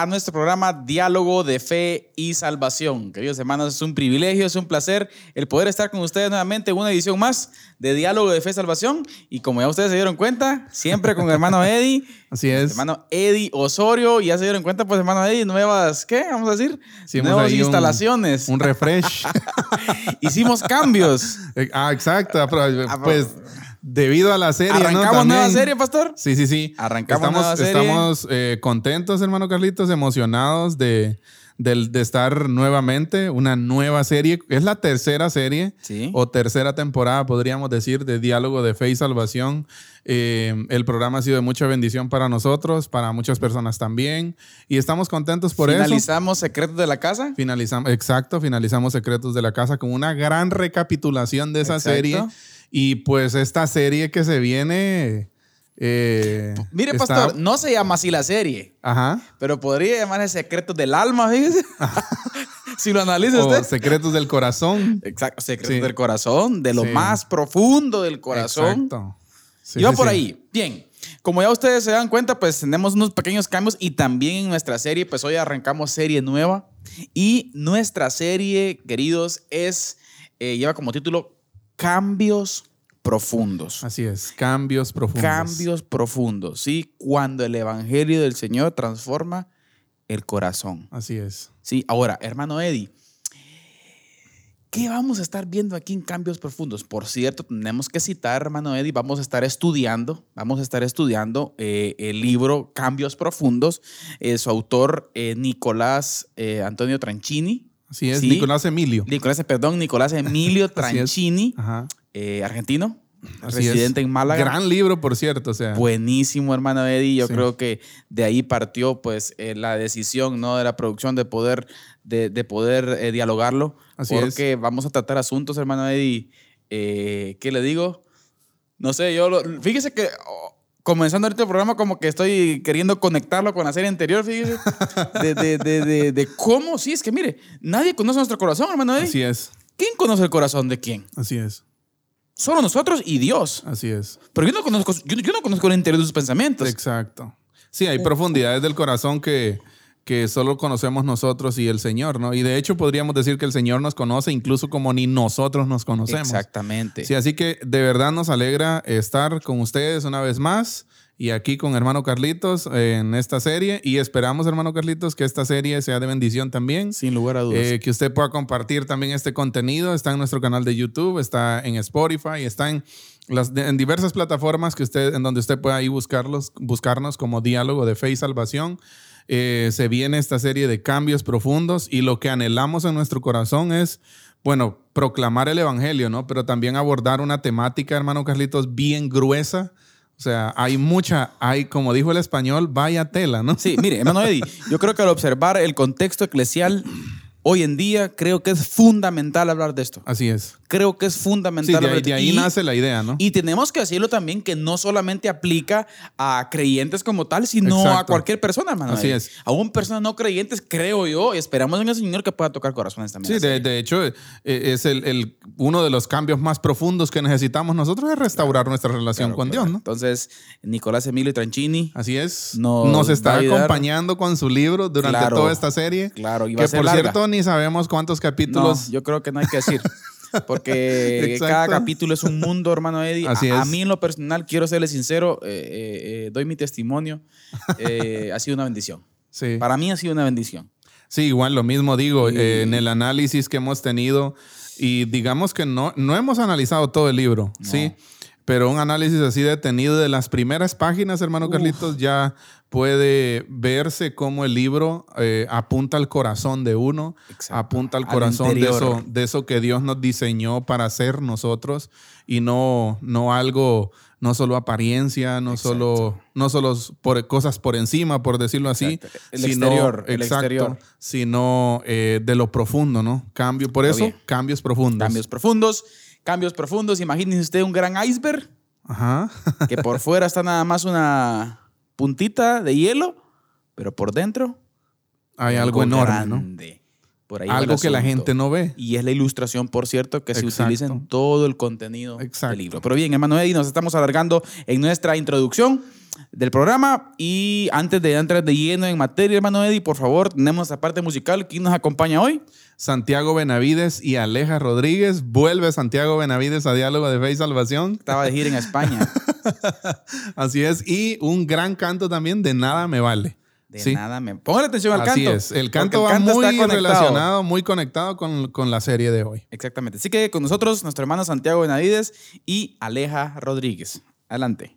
a nuestro programa Diálogo de Fe y Salvación. Queridos hermanos, es un privilegio, es un placer el poder estar con ustedes nuevamente en una edición más de Diálogo de Fe y Salvación. Y como ya ustedes se dieron cuenta, siempre con el hermano Eddie. Así es. Hermano Eddie Osorio. Y ya se dieron cuenta, pues, hermano Eddie, nuevas, ¿qué? Vamos a decir. nuevas instalaciones. Un, refresh. Hicimos cambios. ah, exacto. Ah, pues debido a la serie. ¿Arrancamos nueva serie, pastor? Sí, sí, sí. Arrancamos estamos, nueva serie. Estamos eh, contentos, hermano Carlitos, emocionados de, de, estar nuevamente una nueva serie. Es la tercera serie o tercera temporada, podríamos decir, de Diálogo de Fe y Salvación. Eh, el programa ha sido de mucha bendición para nosotros, para muchas personas también. Y estamos contentos por eso. ¿Finalizamos Secretos de la Casa? Finalizamos, exacto, finalizamos Secretos de la Casa con una gran recapitulación de esa serie y pues esta serie que se viene... Eh, Mire, pastor, no se llama así la serie. Ajá. Pero podría llamarse Secretos del Alma, fíjese. si lo analiza usted. Secretos del Corazón. Exacto, Secretos del Corazón, de lo más profundo del corazón. Exacto. y va por ahí. Bien. Como ya ustedes se dan cuenta, pues tenemos unos pequeños cambios y también en nuestra serie, pues hoy arrancamos serie nueva. Y nuestra serie, queridos, es, eh, lleva como título cambios profundos. Así es, cambios profundos. Cambios profundos, ¿sí? Cuando el Evangelio del Señor transforma el corazón. Así es. Sí, ahora, hermano Eddie, ¿qué vamos a estar viendo aquí en cambios profundos? Por cierto, tenemos que citar, hermano Eddie, vamos a estar estudiando, vamos a estar estudiando eh, el libro Cambios Profundos, eh, su autor eh, Nicolás Antonio Tranchini, Así es, Nicolás Emilio. Nicolás, perdón, Nicolás Emilio Tranchini, eh, argentino, residente en Málaga. Gran libro, por cierto. O sea. Buenísimo, hermano Eddie. Yo creo que de ahí partió pues eh, la decisión ¿no? de la producción de poder, de, poder eh, dialogarlo. Así porque vamos a tratar asuntos, hermano Eddie. ¿Qué le digo? No sé, yo fíjese que comenzando ahorita el programa como que estoy queriendo conectarlo con la serie anterior, fíjese, de, de, de, de, cómo, sí, es que mire, nadie conoce nuestro corazón, hermano. Así es. ¿Quién conoce el corazón de quién? Así es. Solo nosotros y Dios. Así es. Pero yo no conozco, yo, yo no conozco el interior de sus pensamientos. Exacto. Sí, hay profundidades del corazón que, que solo conocemos nosotros y el Señor, ¿no? Y de hecho podríamos decir que el Señor nos conoce incluso como ni nosotros nos conocemos. Exactamente. Sí, así que de verdad nos alegra estar con ustedes una vez más y aquí con hermano Carlitos en esta serie y esperamos hermano Carlitos que esta serie sea de bendición también. Sin lugar a dudas. Eh, que usted pueda compartir también este contenido. Está en nuestro canal de YouTube, está en Spotify, está en las, en diversas plataformas que usted, en donde usted pueda ahí buscarlos, buscarnos como diálogo de fe y salvación. Eh, se viene esta serie de cambios profundos y lo que anhelamos en nuestro corazón es, bueno, proclamar el Evangelio, ¿no? Pero también abordar una temática, hermano Carlitos, bien gruesa. O sea, hay mucha, hay, como dijo el español, vaya tela, ¿no? Sí, mire, hermano Eddie, yo creo que al observar el contexto eclesial hoy en día creo que es fundamental hablar de esto. Así es. Creo que es fundamental. Sí, de, ahí, nace la idea, ¿no? Y tenemos que decirlo también que no solamente aplica a creyentes como tal, sino a cualquier persona, hermano. Así es. Aún personas no creyentes, creo yo, y esperamos en el Señor que pueda tocar corazones también. Sí, de, hecho, eh, es el, uno de los cambios más profundos que necesitamos nosotros es restaurar nuestra relación con Dios, ¿no? Entonces, Nicolás Emilio Tranchini. Así es. Nos, está acompañando con su libro durante toda esta serie. Claro, y que por cierto, ni sabemos cuántos capítulos. yo creo que no hay que decir. Porque cada capítulo es un mundo, hermano Eddie. a, mí en lo personal, quiero serle sincero, eh, eh, eh, doy mi testimonio, ha sido una bendición. Sí. Para mí ha sido una bendición. Sí, igual lo mismo digo, en el análisis que hemos tenido y digamos que no, no hemos analizado todo el libro, ¿sí? Pero un análisis así detenido de las primeras páginas, hermano Carlitos, ya puede verse cómo el libro eh, apunta al corazón de uno, apunta al, corazón de eso, de eso que Dios nos diseñó para ser nosotros y no, no algo no solo apariencia, no solo, no solo por cosas por encima, por decirlo así, el sino, exterior, el exterior. sino eh, de lo profundo, ¿no? Cambio, por eso, cambios profundos. Cambios profundos, cambios profundos. Imagínense usted un gran iceberg, Ajá. que por fuera está nada más una puntita de hielo, pero por dentro hay algo, enorme, ¿no? Algo que la gente no ve. Y es la ilustración, por cierto, que se utiliza en todo el contenido del libro. Pero bien, hermano Eddie, nos estamos alargando en nuestra introducción del programa. Y antes de entrar de lleno en materia, hermano Eddie, por favor, tenemos esta parte musical. ¿Quién nos acompaña hoy? Santiago Benavides y Aleja Rodríguez. Vuelve Santiago Benavides a Diálogo de Fe y Salvación. Estaba de gira en España. Así es. Y un gran canto también de Nada Me Vale. De nada me. Pongan atención al canto. Así es. El canto va muy relacionado, muy conectado con, con, la serie de hoy. Exactamente. Así que con nosotros, nuestro hermano Santiago Benavides y Aleja Rodríguez. Adelante.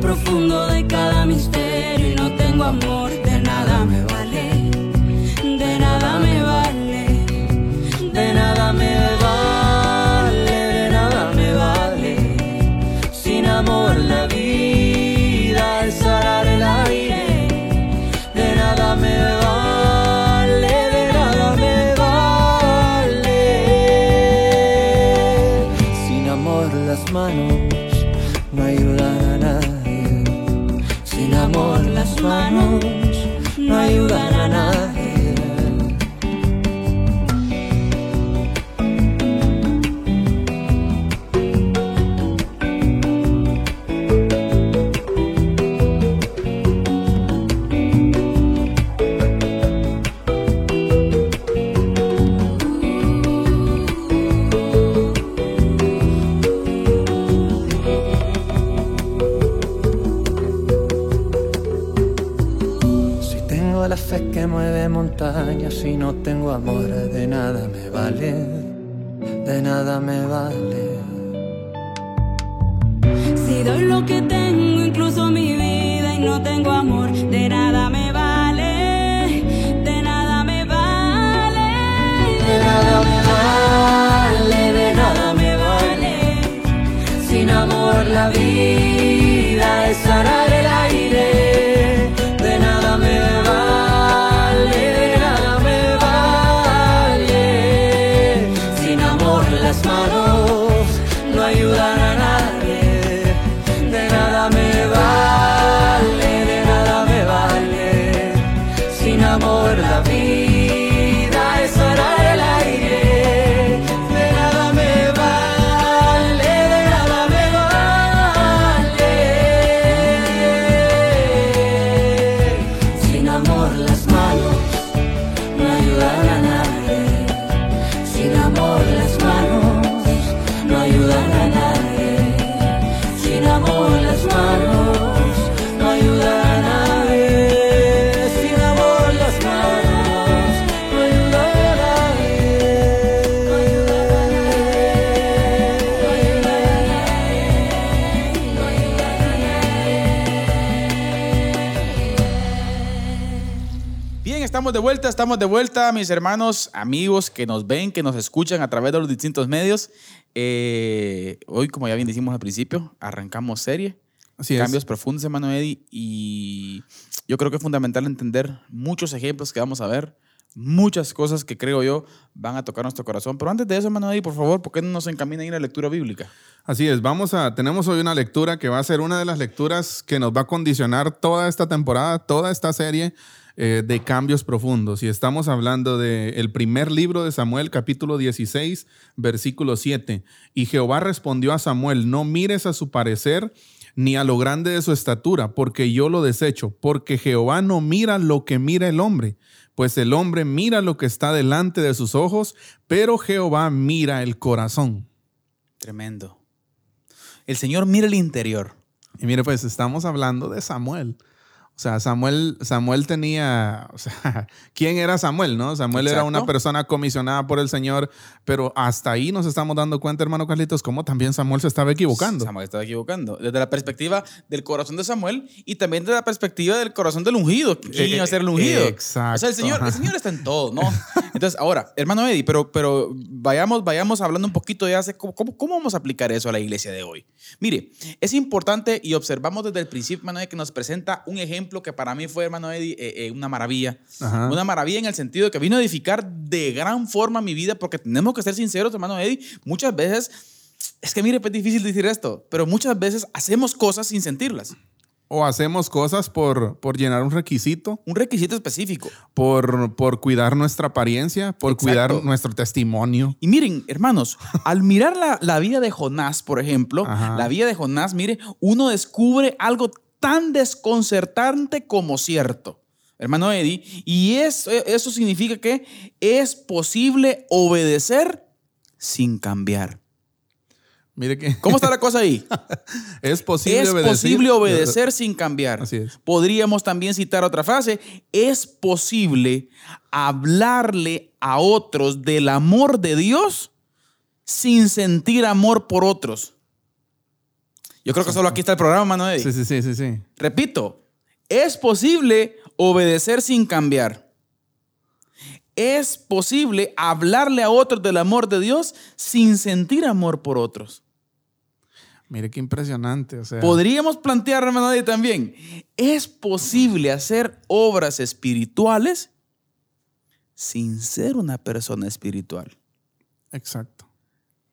profundo de cada misterio y no tengo amor, de vuelta, estamos de vuelta, mis hermanos, amigos que nos ven, que nos escuchan a través de los distintos medios. Eh, hoy, como ya bien dijimos al principio, arrancamos serie. Así es. Cambios profundos, hermano Eddie. Y yo creo que es fundamental entender muchos ejemplos que vamos a ver, muchas cosas que creo yo van a tocar nuestro corazón. Pero antes de eso, hermano Eddie, por favor, ¿por qué no nos encamina a ir a la lectura bíblica? Así es, vamos a, tenemos hoy una lectura que va a ser una de las lecturas que nos va a condicionar toda esta temporada, toda esta serie eh, de cambios profundos. Y estamos hablando del primer libro de Samuel, capítulo 16, versículo 7. Y Jehová respondió a Samuel, no mires a su parecer ni a lo grande de su estatura, porque yo lo desecho, porque Jehová no mira lo que mira el hombre, pues el hombre mira lo que está delante de sus ojos, pero Jehová mira el corazón. Tremendo. El Señor mira el interior. Y mire, pues estamos hablando de Samuel. O sea, Samuel, Samuel tenía, o sea, ¿quién era Samuel? ¿No? Samuel era una persona comisionada por el Señor, pero hasta ahí nos estamos dando cuenta, hermano Carlitos, cómo también Samuel se estaba equivocando. Samuel estaba equivocando. Desde la perspectiva del corazón de Samuel y también desde la perspectiva del corazón del ungido. ¿Quién iba a ser el ungido? Exacto. O sea, el Señor, el Señor está en todo, ¿no? Entonces, ahora, hermano Eddie, pero, pero vayamos, vayamos hablando un poquito de hace, ¿cómo, ¿cómo, vamos a aplicar eso a la iglesia de hoy? Mire, es importante y observamos desde el principio, hermano Eddie, que nos presenta un ejemplo que para mí fue, hermano Eddie, eh, eh, una maravilla. Una maravilla en el sentido de que vino a edificar de gran forma mi vida, porque tenemos que ser sinceros, hermano Eddie, muchas veces, es que mire, es difícil decir esto, pero muchas veces hacemos cosas sin sentirlas. O hacemos cosas por, por llenar un requisito. Un requisito específico. Por, por cuidar nuestra apariencia, por cuidar nuestro testimonio. Y miren, hermanos, al mirar la, la, vida de Jonás, por ejemplo, la vida de Jonás, mire, uno descubre algo tan desconcertante como cierto, hermano Eddie, y eso, eso significa que es posible obedecer sin cambiar. Mire que... ¿Cómo está la cosa ahí? es posible es obedecer. posible obedecer sin cambiar. Así es. Podríamos también citar otra frase. Es posible hablarle a otros del amor de Dios sin sentir amor por otros. Yo creo que solo aquí está el programa, Manuel. Sí, sí, sí, sí, sí. Repito, es posible obedecer sin cambiar. Es posible hablarle a otros del amor de Dios sin sentir amor por otros. Mire qué impresionante. O sea. Podríamos plantear, hermano, también, es posible hacer obras espirituales sin ser una persona espiritual. Exacto.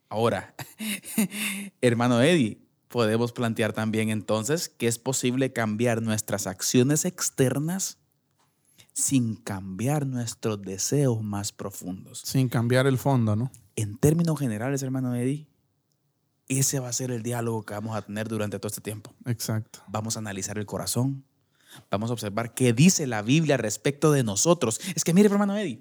Ahora, hermano Eddie, podemos plantear también entonces que es posible cambiar nuestras acciones externas sin cambiar nuestros deseos más profundos. Sin cambiar el fondo, ¿no? En términos generales, hermano Eddie, ese va a ser el diálogo que vamos a tener durante todo este tiempo. Exacto. Vamos a analizar el corazón. Vamos a observar qué dice la Biblia respecto de nosotros. Es que mire, hermano Eddie,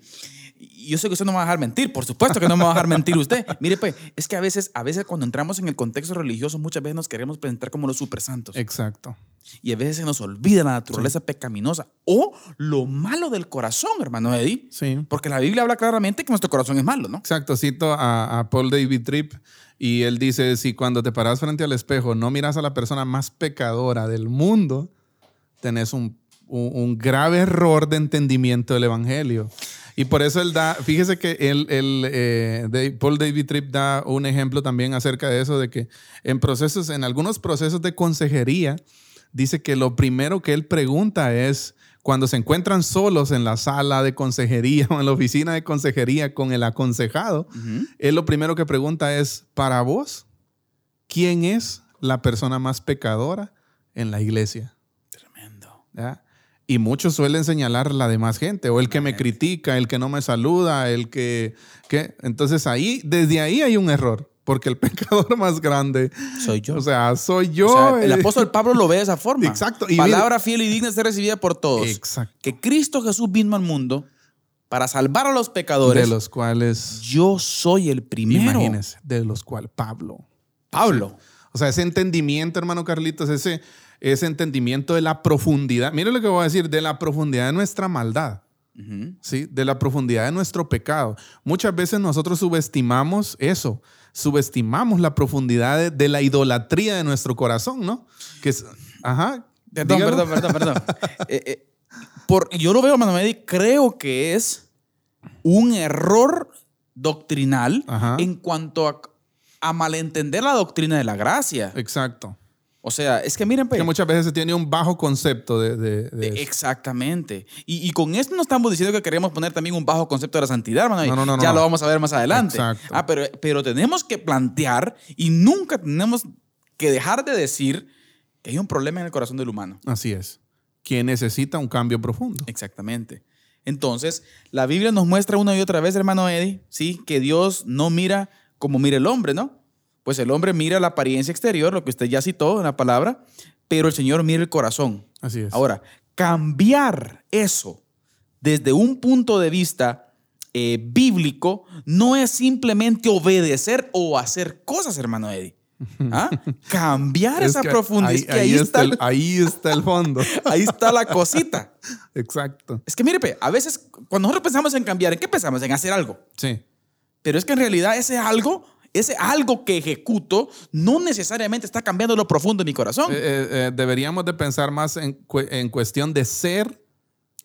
yo sé que usted no me va a dejar mentir, por supuesto que no me va a dejar mentir usted. Mire, pues, es que a veces, a veces cuando entramos en el contexto religioso, muchas veces nos queremos presentar como los supersantos. Exacto. Y a veces se nos olvida la naturaleza pecaminosa o lo malo del corazón, hermano Eddie. Sí. Porque la Biblia habla claramente que nuestro corazón es malo, ¿no? Exacto. Cito a, a Paul David Tripp y él dice, si cuando te paras frente al espejo no miras a la persona más pecadora del mundo, tenés un, un, un grave error de entendimiento del Evangelio. Y por eso él da, fíjese que él, él eh, Paul David Tripp da un ejemplo también acerca de eso, de que en procesos, en algunos procesos de consejería, dice que lo primero que él pregunta es, cuando se encuentran solos en la sala de consejería o en la oficina de consejería con el aconsejado, él lo primero que pregunta es, para vos, ¿quién es la persona más pecadora en la iglesia? Tremendo. ¿Ya? Y muchos suelen señalar la demás gente, o el que me critica, el que no me saluda, el que, que... Entonces ahí, desde ahí hay un error, porque el pecador más grande... Soy yo. O sea, soy yo. O sea, el apóstol Pablo lo ve de esa forma. Exacto. Y Palabra fiel y digna de ser recibida por todos. Exacto. Que Cristo Jesús vino al mundo para salvar a los pecadores. De los cuales... Yo soy el primero. Imagínense, de los cuales Pablo. Pablo. O sea, ese entendimiento, hermano Carlitos, ese ese entendimiento de la profundidad. Mire lo que voy a decir, de la profundidad de nuestra maldad. Uh -huh. ¿sí? De la profundidad de nuestro pecado. Muchas veces nosotros subestimamos eso, subestimamos la profundidad de, de la idolatría de nuestro corazón, ¿no? Que es, ajá. Perdón, perdón, perdón, perdón, eh, eh, por, yo lo veo, Manuel, creo que es un error doctrinal Ajá. en cuanto a, a malentender la doctrina de la gracia. Exacto. O sea, es que miren, pues, que muchas veces se tiene un bajo concepto de, Exactamente. Y, con esto no estamos diciendo que queremos poner también un bajo concepto de la santidad, hermano. No, no, no, ya lo vamos a ver más adelante. Exacto. Ah, pero, pero tenemos que plantear y nunca tenemos que dejar de decir que hay un problema en el corazón del humano. Así es. Que necesita un cambio profundo. Exactamente. Entonces, la Biblia nos muestra una y otra vez, hermano Eddie, ¿sí? que Dios no mira como mira el hombre, ¿no? Pues el hombre mira la apariencia exterior, lo que usted ya citó en la palabra, pero el Señor mira el corazón. Así es. Ahora, cambiar eso desde un punto de vista eh, bíblico no es simplemente obedecer o hacer cosas, hermano Eddie. ¿Ah? Cambiar esa profundidad. Ahí, está, el, ahí está el fondo. ahí está la cosita. Exacto. Es que mire, a veces cuando nosotros pensamos en cambiar, ¿en qué pensamos? En hacer algo. Sí. Pero es que en realidad ese algo, ese algo que ejecuto, no necesariamente está cambiando lo profundo de mi corazón. Eh, eh, eh, deberíamos de pensar más en, en cuestión de ser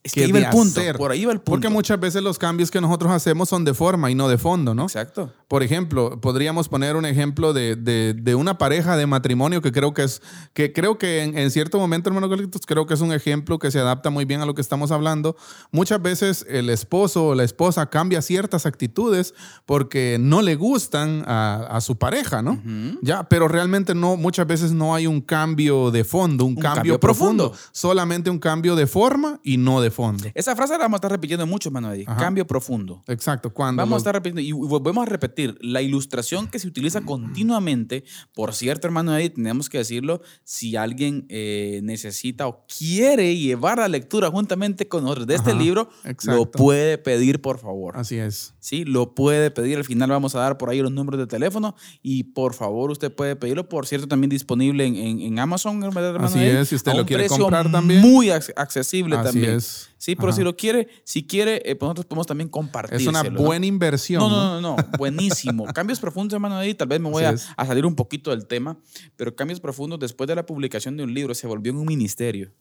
es que, el punto. Por ahí va el punto. Porque muchas veces los cambios que nosotros hacemos son de forma y no de fondo, ¿no? Exacto. Por ejemplo, podríamos poner un ejemplo de, de, una pareja de matrimonio que creo que es, que creo que en, cierto momento, hermano Carlitos, creo que es un ejemplo que se adapta muy bien a lo que estamos hablando. Muchas veces el esposo o la esposa cambia ciertas actitudes porque no le gustan a, su pareja, ¿no? Ya, pero realmente no, muchas veces no hay un cambio de fondo, un, cambio, profundo. Solamente un cambio de forma y no de fondo. Esa frase la vamos a estar repitiendo mucho, Manuel. Cambio profundo. Exacto. Cuando vamos a estar repitiendo y volvemos a repetir la ilustración que se utiliza continuamente. Por cierto, hermano Eddie, tenemos que decirlo, si alguien eh, necesita o quiere llevar la lectura juntamente con nosotros de este libro, lo puede pedir, por favor. Así es. Sí, lo puede pedir. Al final vamos a dar por ahí los números de teléfono y por favor usted puede pedirlo. Por cierto, también disponible en, en, Amazon, hermano Así es, si usted lo quiere comprar también. Muy accesible Así también. Es. Sí, pero si lo quiere, si quiere, eh, pues nosotros podemos también compartir. Es una buena inversión. No, no, no, no, buenísimo. cambios profundos, hermano, ahí tal vez me voy a, salir un poquito del tema, pero cambios profundos después de la publicación de un libro se volvió en un ministerio.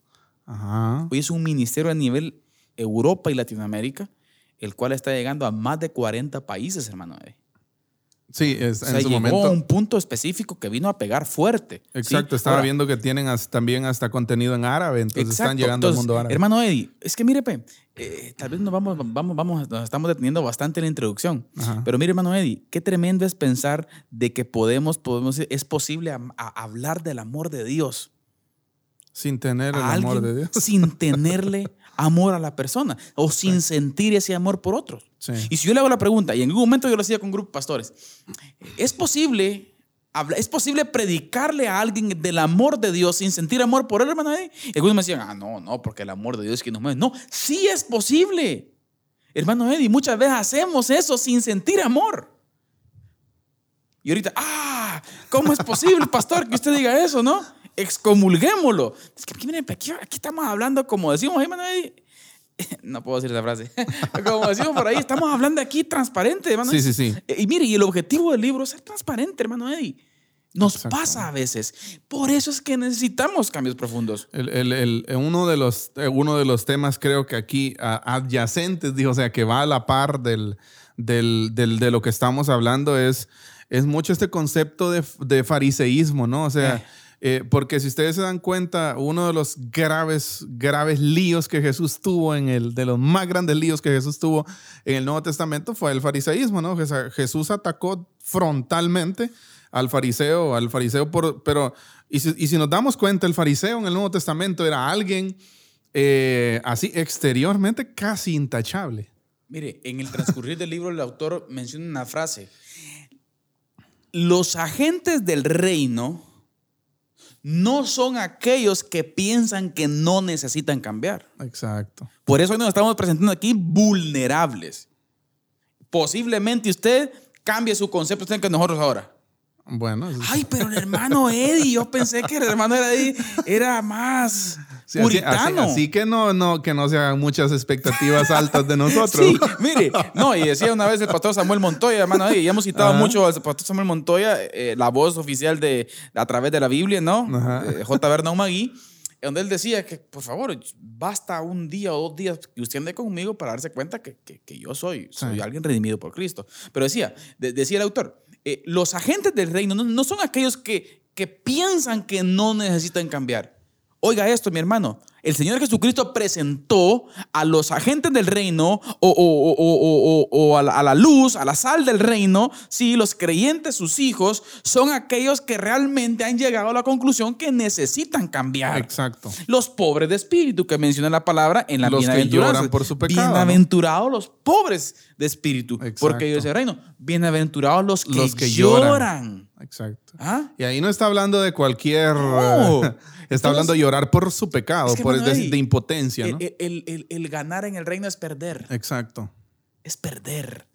Ajá. Hoy es un ministerio a nivel Europa y Latinoamérica, el cual está llegando a más de 40 países, hermano. Ahí. Sí, es, en su momento. un punto específico que vino a pegar fuerte. Exacto, estaba viendo que tienen también hasta contenido en árabe, entonces están llegando al mundo árabe. Hermano Eddie, es que mire, eh, tal vez nos vamos, vamos, vamos, nos estamos deteniendo bastante en la introducción. Pero mire, hermano Eddie, qué tremendo es pensar de que podemos, podemos es posible hablar del amor de Dios. Sin tener el amor de Dios. Sin tenerle amor a la persona o sin sentir ese amor por otros. Y si yo le hago la pregunta, y en algún momento yo lo hacía con un grupo de pastores, ¿es posible, ¿es posible predicarle a alguien del amor de Dios sin sentir amor por él, hermano? Y algunos me decían, ah, no, no, porque el amor de Dios es quien nos mueve. No, sí es posible. Hermano Eddie, muchas veces hacemos eso sin sentir amor. Y ahorita, ah, ¿cómo es posible, pastor, que usted diga eso, no? Excomulguémoslo. Es que aquí, aquí, estamos hablando, como decimos, hermano no puedo decir esa frase. Como decimos por ahí, estamos hablando aquí transparente, hermano. Sí, sí, sí. Y mire, y el objetivo del libro es ser transparente, hermano Eddie. Nos pasa a veces. Por eso es que necesitamos cambios profundos. El, uno, de los, uno de los temas creo que aquí adyacentes, dijo, o sea, que va a la par del, del, de lo que estamos hablando es, es mucho este concepto de, de fariseísmo, ¿no? O sea... Eh. Eh, porque si ustedes se dan cuenta, uno de los graves, graves líos que Jesús tuvo en el, de los más grandes líos que Jesús tuvo en el Nuevo Testamento fue el fariseísmo, ¿no? Jesús atacó frontalmente al fariseo, al fariseo por, pero, y si, nos damos cuenta, el fariseo en el Nuevo Testamento era alguien eh, así exteriormente casi intachable. Mire, en el transcurrir del libro el autor menciona una frase. Los agentes del reino no son aquellos que piensan que no necesitan cambiar. Exacto. Por eso hoy nos estamos presentando aquí vulnerables. Posiblemente usted cambie su concepto que nosotros ahora. Bueno. Ay, pero el hermano Eddie, yo pensé que el hermano Eddie era más puritano. Así, que no, no, que no se hagan muchas expectativas altas de nosotros. sí, mire, no, y decía una vez el pastor Samuel Montoya, hermano Eddie, ya hemos citado mucho al pastor Samuel Montoya, eh, la voz oficial de a través de la Biblia, ¿no? Eh, J. Bernau Magui donde él decía que, por favor, basta un día o dos días que usted ande conmigo para darse cuenta que, que, yo soy, soy alguien redimido por Cristo. Pero decía, decía el autor, eh, los agentes del reino no, son aquellos que, que piensan que no necesitan cambiar. Oiga esto, mi hermano. El Señor Jesucristo presentó a los agentes del reino o, a, la, luz, a la sal del reino, sí, los creyentes, sus hijos, son aquellos que realmente han llegado a la conclusión que necesitan cambiar. Exacto. Los pobres de espíritu, que menciona la palabra en la los que lloran por su pecado. Bienaventurados los pobres de espíritu, porque ellos el reino. Bienaventurados los que, los que lloran. Exacto. ¿Ah? Y ahí no está hablando de cualquier... Está hablando de llorar por su pecado, por de, impotencia. ¿no? El, ganar en el reino es perder. Exacto. Es perder.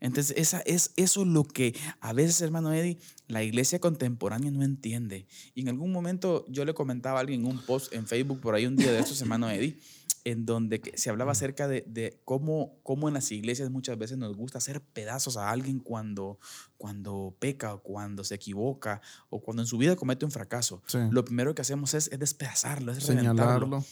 Entonces, esa, es eso lo que a veces, hermano Eddie, la iglesia contemporánea no entiende. Y en algún momento yo le comentaba a alguien en un post en Facebook por ahí un día de estos, hermano Eddie, en donde se hablaba acerca de, cómo, cómo, en las iglesias muchas veces nos gusta hacer pedazos a alguien cuando, cuando peca o cuando se equivoca o cuando en su vida comete un fracaso. Lo primero que hacemos es, despedazarlo, es señalarlo.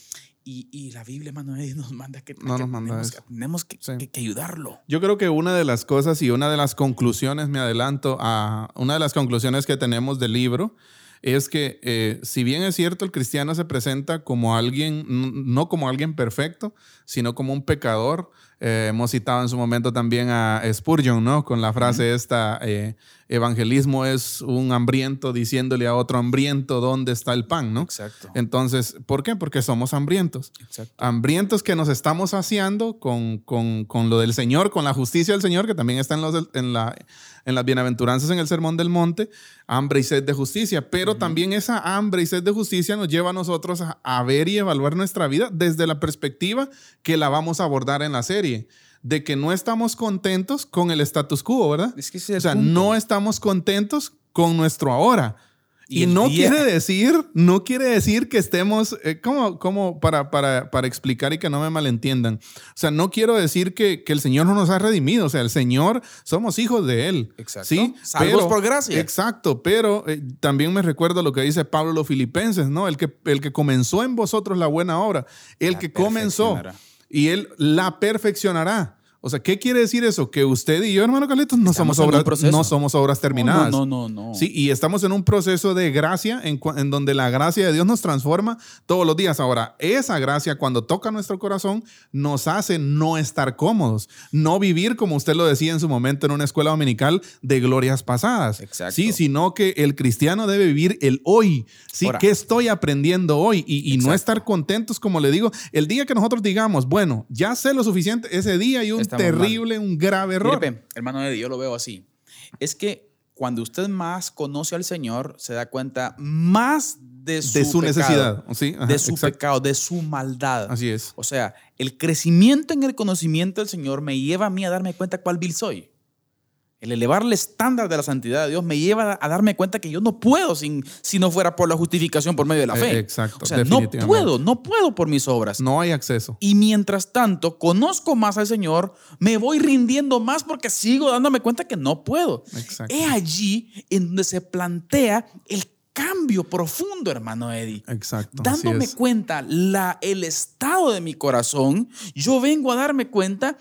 Y, y, la Biblia, Manuel, nos manda que, no nos manda tenemos, que, que, ayudarlo. Yo creo que una de las cosas y una de las conclusiones, me adelanto a una de las conclusiones que tenemos del libro, es que eh, si bien es cierto, el cristiano se presenta como alguien, no como alguien perfecto, sino como un pecador, eh, hemos citado en su momento también a Spurgeon, ¿no? Con la frase esta, eh, evangelismo es un hambriento diciéndole a otro hambriento dónde está el pan, ¿no? Exacto. Entonces, ¿por qué? Porque somos hambrientos. Exacto. Hambrientos que nos estamos saciando con, con, con, lo del Señor, con la justicia del Señor, que también está en, los, en, la, en las bienaventuranzas en el Sermón del Monte, hambre y sed de justicia. Pero también esa hambre y sed de justicia nos lleva a nosotros a, a ver y evaluar nuestra vida desde la perspectiva que la vamos a abordar en la serie de que no estamos contentos con el status quo, ¿verdad? Es que o sea, no estamos contentos con nuestro ahora. Y, no quiere decir, no quiere decir que estemos, eh, como, para, para, para, explicar y que no me malentiendan. O sea, no quiero decir que, que, el Señor no nos ha redimido. O sea, el Señor, somos hijos de Él. Exacto. ¿sí? Salvos por gracia. Exacto. Pero eh, también me recuerdo lo que dice Pablo los filipenses, ¿no? El que, el que comenzó en vosotros la buena obra. El que comenzó y Él la perfeccionará. O sea, ¿qué quiere decir eso? Que usted y yo, hermano Carlitos, no, somos obras, no somos obras terminadas. No, no, no, Sí, y estamos en un proceso de gracia en, en, donde la gracia de Dios nos transforma todos los días. Ahora, esa gracia cuando toca nuestro corazón nos hace no estar cómodos, no vivir, como usted lo decía en su momento en una escuela dominical, de glorias pasadas. Exacto. Sí, sino que el cristiano debe vivir el hoy. Sí, ¿qué estoy aprendiendo hoy? Y, y no estar contentos, como le digo, el día que nosotros digamos, bueno, ya sé lo suficiente, ese día y un terrible, un grave error. hermano Eddie, yo lo veo así. Es que cuando usted más conoce al Señor, se da cuenta más de su, de su necesidad, ¿sí? de su pecado, de su maldad. Así es. O sea, el crecimiento en el conocimiento del Señor me lleva a mí a darme cuenta cuál vil soy. El elevar el estándar de la santidad de Dios me lleva a darme cuenta que yo no puedo sin, si no fuera por la justificación por medio de la fe. Eh, exacto. O sea, no puedo, no puedo por mis obras. No hay acceso. Y mientras tanto, conozco más al Señor, me voy rindiendo más porque sigo dándome cuenta que no puedo. Exacto. Es allí en donde se plantea el cambio profundo, hermano Eddie. Exacto. Dándome cuenta la, el estado de mi corazón, yo vengo a darme cuenta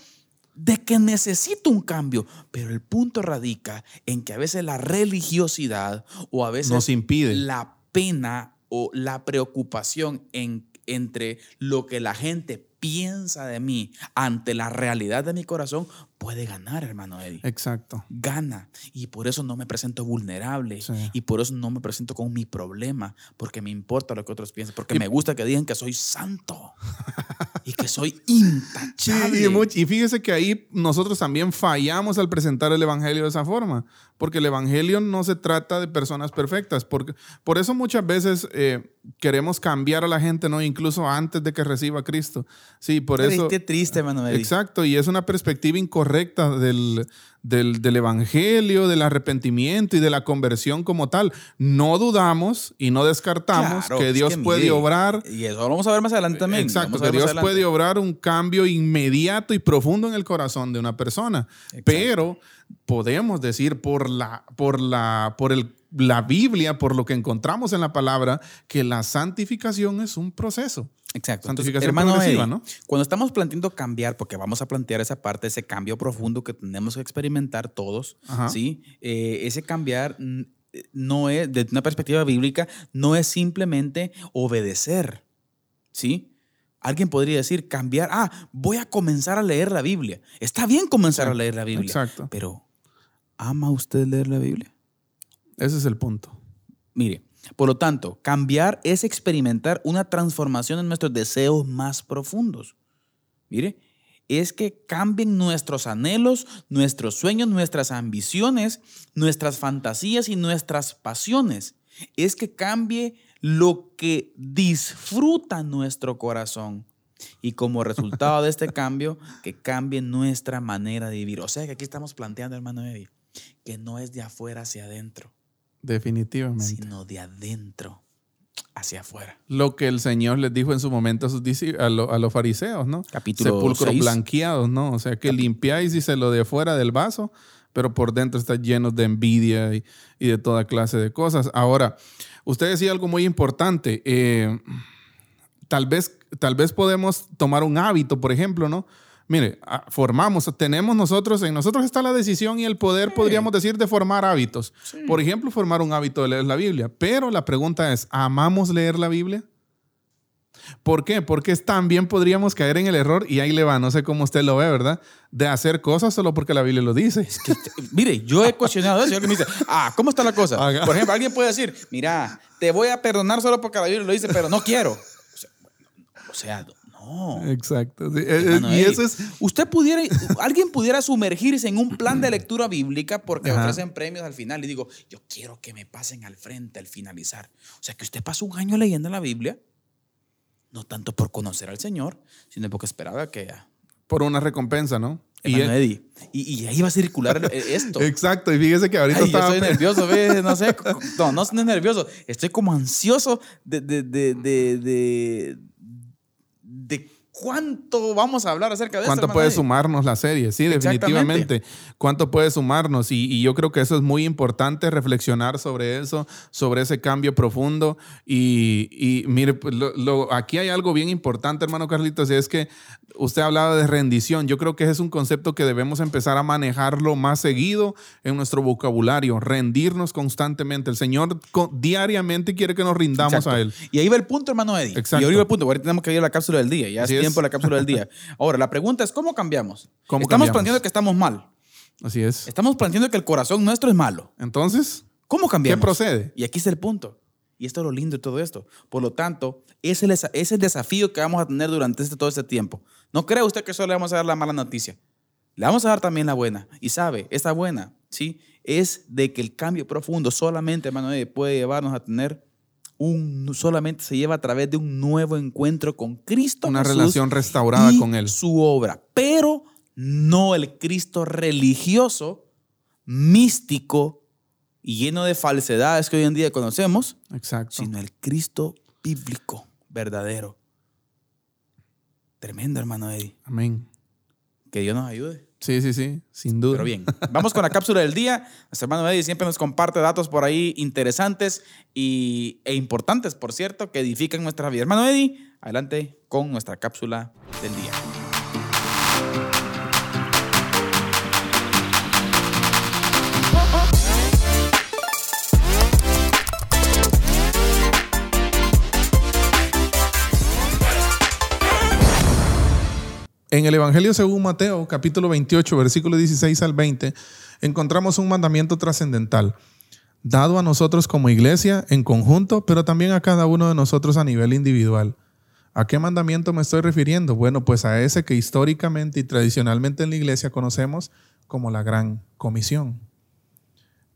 de que necesito un cambio, pero el punto radica en que a veces la religiosidad o a veces nos impide. la pena o la preocupación en, entre lo que la gente piensa de mí ante la realidad de mi corazón puede ganar, hermano Eddie. Exacto. Gana. Y por eso no me presento vulnerable. Y por eso no me presento con mi problema. Porque me importa lo que otros piensen. Porque me gusta que digan que soy santo. y que soy intachable. y, fíjese que ahí nosotros también fallamos al presentar el Evangelio de esa forma. Porque el Evangelio no se trata de personas perfectas. Porque, por eso muchas veces eh, queremos cambiar a la gente, ¿no? Incluso antes de que reciba a Cristo. Sí, por eso. Qué triste, Manuel. Exacto, y es una perspectiva incorrecta del, del, Evangelio, del arrepentimiento y de la conversión como tal. No dudamos y no descartamos que Dios puede obrar. Y eso lo vamos a ver más adelante también. Exacto, que Dios puede obrar un cambio inmediato y profundo en el corazón de una persona. Pero podemos decir por la, por la, por el la Biblia, por lo que encontramos en la palabra, que la santificación es un proceso. Exacto. Santificación progresiva, ¿no? Cuando estamos planteando cambiar, porque vamos a plantear esa parte, ese cambio profundo que tenemos que experimentar todos, ¿sí? Eh, ese cambiar no es, desde una perspectiva bíblica, no es simplemente obedecer. ¿Sí? Alguien podría decir, cambiar, ah, voy a comenzar a leer la Biblia. Está bien comenzar a leer la Biblia. Exacto. Pero, ¿ama usted leer la Biblia? Ese es el punto. Mire, por lo tanto, cambiar es experimentar una transformación en nuestros deseos más profundos. Mire, es que cambien nuestros anhelos, nuestros sueños, nuestras ambiciones, nuestras fantasías y nuestras pasiones. Es que cambie lo que disfruta nuestro corazón. Y como resultado de este cambio, que cambie nuestra manera de vivir. O sea que aquí estamos planteando, hermano Eddie, que no es de afuera hacia adentro. Definitivamente. Sino de adentro hacia afuera. Lo que el Señor les dijo en su momento a, sus a, los fariseos, ¿no? Capítulo Sepulcros blanqueados, ¿no? O sea, que limpiáis y se lo de fuera del vaso, pero por dentro está lleno de envidia y, de toda clase de cosas. Ahora, usted decía algo muy importante. Eh, tal, vez, tal vez podemos tomar un hábito, por ejemplo, ¿no? Mire, ah, formamos, tenemos nosotros, en nosotros está la decisión y el poder, podríamos decir, de formar hábitos. Por ejemplo, formar un hábito de leer la Biblia. Pero la pregunta es, ¿amamos leer la Biblia? ¿Por qué? Porque también podríamos caer en el error, y ahí le va, no sé cómo usted lo ve, ¿verdad? De hacer cosas solo porque la Biblia lo dice. mire, yo he cuestionado eso y alguien me dice, ah, ¿cómo está la cosa? Por ejemplo, alguien puede decir, mira, te voy a perdonar solo porque la Biblia lo dice, pero no quiero. O sea, Exacto. Eh, eh, y eso es. Usted pudiera, alguien pudiera sumergirse en un plan de lectura bíblica porque ofrecen premios al final y digo, yo quiero que me pasen al frente al finalizar. O sea, que usted pasó un año leyendo la Biblia, no tanto por conocer al Señor, sino porque esperaba que. Por una recompensa, ¿no? Y, y, ahí va a circular esto. Exacto, y fíjese que ahorita estaba... Yo estoy nervioso, no sé, no, no estoy nervioso, estoy como ansioso de, de, de de cuánto vamos a hablar acerca de ¿Cuánto puede sumarnos la serie? Sí, definitivamente. ¿Cuánto puede sumarnos? Y, yo creo que eso es muy importante, reflexionar sobre eso, sobre ese cambio profundo. Y, mire, pues, aquí hay algo bien importante, hermano Carlitos, y es que usted hablaba de rendición. Yo creo que ese es un concepto que debemos empezar a manejarlo más seguido en nuestro vocabulario, rendirnos constantemente. El Señor diariamente quiere que nos rindamos a Él. Y ahí va el punto, hermano Eddie. Exacto. Y ahí va el punto. Ahora tenemos que ir a la cápsula del día. Ya tiempo la cápsula del día. Ahora, la pregunta es, ¿cómo cambiamos? ¿Cómo estamos planteando que estamos mal. Así es. Estamos planteando que el corazón nuestro es malo. Entonces, ¿cómo cambiamos? ¿Qué procede? Y aquí está el punto. Y esto es lo lindo de todo esto. Por lo tanto, es el, es el desafío que vamos a tener durante este, todo este tiempo. No cree usted que solo le vamos a dar la mala noticia. Le vamos a dar también la buena. Y sabe, esta buena, ¿sí? Es de que el cambio profundo solamente, hermano, puede llevarnos a tener un, solamente se lleva a través de un nuevo encuentro con Cristo. Una relación restaurada con Él. Su obra. Pero no el Cristo religioso, místico y lleno de falsedades que hoy en día conocemos. Exacto. Sino el Cristo bíblico, verdadero. Tremendo, hermano Eddie. Amén. Que Dios nos ayude. Sí, sí, sí, sin duda. Pero bien, vamos con la cápsula del día. Nuestro hermano Eddie siempre nos comparte datos por ahí interesantes y, e importantes, por cierto, que edifican nuestra vida. Hermano Eddie, adelante con nuestra cápsula del día. En el Evangelio según Mateo, capítulo 28, versículo 16 al 20, encontramos un mandamiento trascendental, dado a nosotros como iglesia en conjunto, pero también a cada uno de nosotros a nivel individual. ¿A qué mandamiento me estoy refiriendo? Bueno, pues a ese que históricamente y tradicionalmente en la iglesia conocemos como la gran comisión.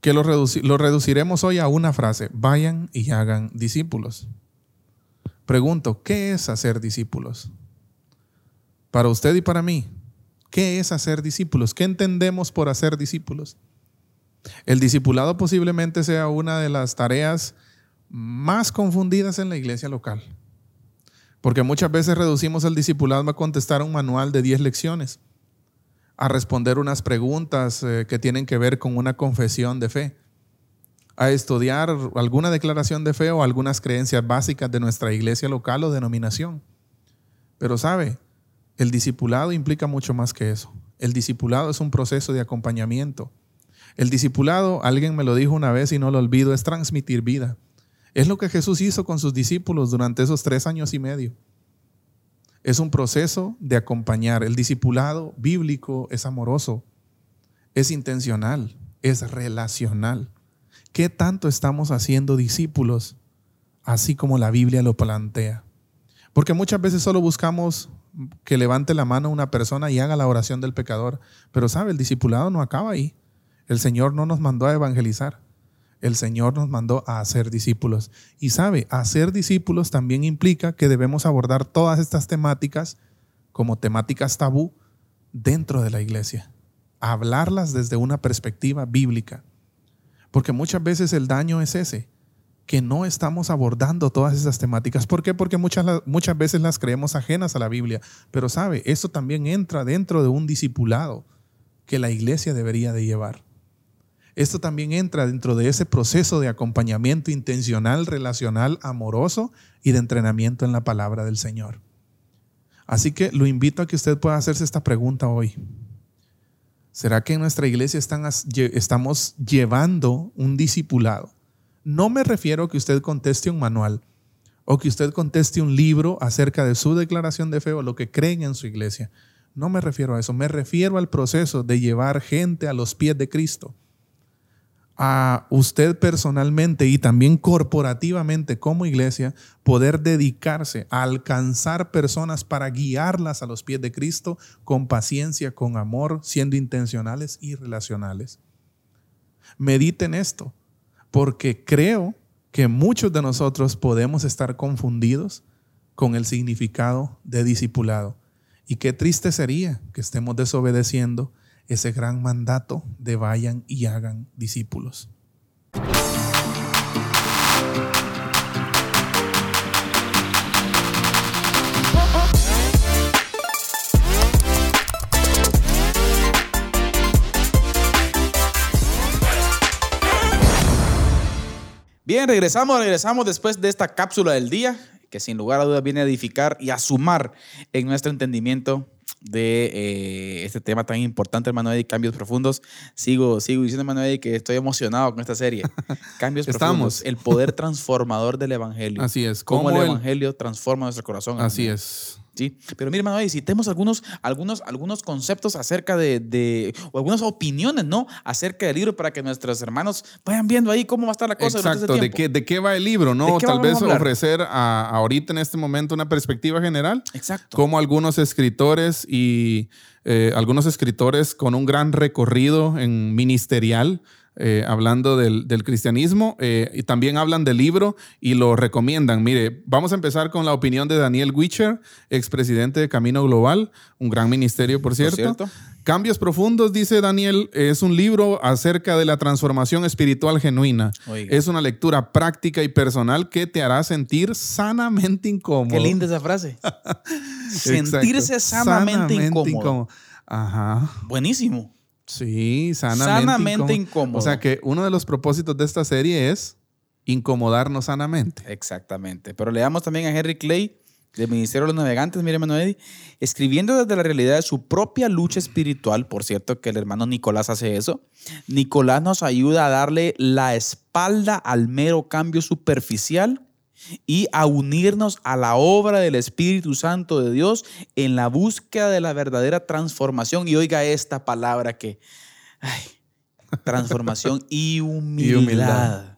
Que lo, lo reduciremos hoy a una frase, vayan y hagan discípulos. Pregunto, ¿qué es hacer discípulos? Para usted y para mí, ¿qué es hacer discípulos? ¿Qué entendemos por hacer discípulos? El discipulado posiblemente sea una de las tareas más confundidas en la iglesia local. Porque muchas veces reducimos el discipulado a contestar un manual de 10 lecciones, a responder unas preguntas eh, que tienen que ver con una confesión de fe, a estudiar alguna declaración de fe o algunas creencias básicas de nuestra iglesia local o denominación. Pero sabe, el discipulado implica mucho más que eso. El discipulado es un proceso de acompañamiento. El discipulado, alguien me lo dijo una vez y no lo olvido, es transmitir vida. Es lo que Jesús hizo con sus discípulos durante esos tres años y medio. Es un proceso de acompañar. El discipulado bíblico es amoroso, es intencional, es relacional. ¿Qué tanto estamos haciendo discípulos así como la Biblia lo plantea? Porque muchas veces solo buscamos que levante la mano una persona y haga la oración del pecador. Pero sabe, el discipulado no acaba ahí. El Señor no nos mandó a evangelizar. El Señor nos mandó a hacer discípulos. Y sabe, hacer discípulos también implica que debemos abordar todas estas temáticas como temáticas tabú dentro de la iglesia. Hablarlas desde una perspectiva bíblica. Porque muchas veces el daño es ese, que no estamos abordando todas esas temáticas. ¿Por qué? Porque muchas, muchas veces las creemos ajenas a la Biblia. Pero sabe, eso también entra dentro de un discipulado que la iglesia debería de llevar. Esto también entra dentro de ese proceso de acompañamiento intencional, relacional, amoroso y de entrenamiento en la palabra del Señor. Así que lo invito a que usted pueda hacerse esta pregunta hoy. ¿Será que en nuestra iglesia estamos llevando un discipulado? No me refiero a que usted conteste un manual o que usted conteste un libro acerca de su declaración de fe o lo que creen en su iglesia. No me refiero a eso, me refiero al proceso de llevar gente a los pies de Cristo. A usted personalmente y también corporativamente como iglesia poder dedicarse a alcanzar personas para guiarlas a los pies de Cristo con paciencia, con amor, siendo intencionales y relacionales. Mediten esto porque creo que muchos de nosotros podemos estar confundidos con el significado de discipulado. Y qué triste sería que estemos desobedeciendo ese gran mandato de vayan y hagan discípulos. Bien, regresamos, regresamos después de esta cápsula del día, que sin lugar a dudas viene a edificar y a sumar en nuestro entendimiento de eh, este tema tan importante, hermano Eddie, cambios profundos. Sigo, sigo diciendo, hermano Eddie, que estoy emocionado con esta serie. Cambios profundos. El poder transformador del Evangelio. Así es. Cómo, el Evangelio transforma nuestro corazón. Así es. Pero mira, hermano, si tenemos algunos, algunos, algunos conceptos acerca de, o algunas opiniones, ¿no? Acerca del libro para que nuestros hermanos vayan viendo ahí cómo va a estar la cosa. Exacto, de qué, de qué va el libro, ¿no? Tal vez ofrecer a, ahorita en este momento una perspectiva general. Exacto. Como algunos escritores y eh, algunos escritores con un gran recorrido en ministerial eh, hablando del, cristianismo eh, y también hablan del libro y lo recomiendan. Mire, vamos a empezar con la opinión de Daniel Wicher, expresidente de Camino Global, un gran ministerio, por cierto. Cambios Profundos, dice Daniel, es un libro acerca de la transformación espiritual genuina. Es una lectura práctica y personal que te hará sentir sanamente incómodo. Qué linda esa frase. Sentirse sanamente, incómodo. Ajá. Buenísimo. Sí, sanamente, incómodo. O sea que uno de los propósitos de esta serie es incomodarnos sanamente. Exactamente. Pero leamos también a Henry Clay, del Ministerio de los Navegantes, mire, Manuel, escribiendo desde la realidad de su propia lucha espiritual, por cierto que el hermano Nicolás hace eso, Nicolás nos ayuda a darle la espalda al mero cambio superficial y a unirnos a la obra del Espíritu Santo de Dios en la búsqueda de la verdadera transformación. Y oiga esta palabra que, ay, transformación y humildad.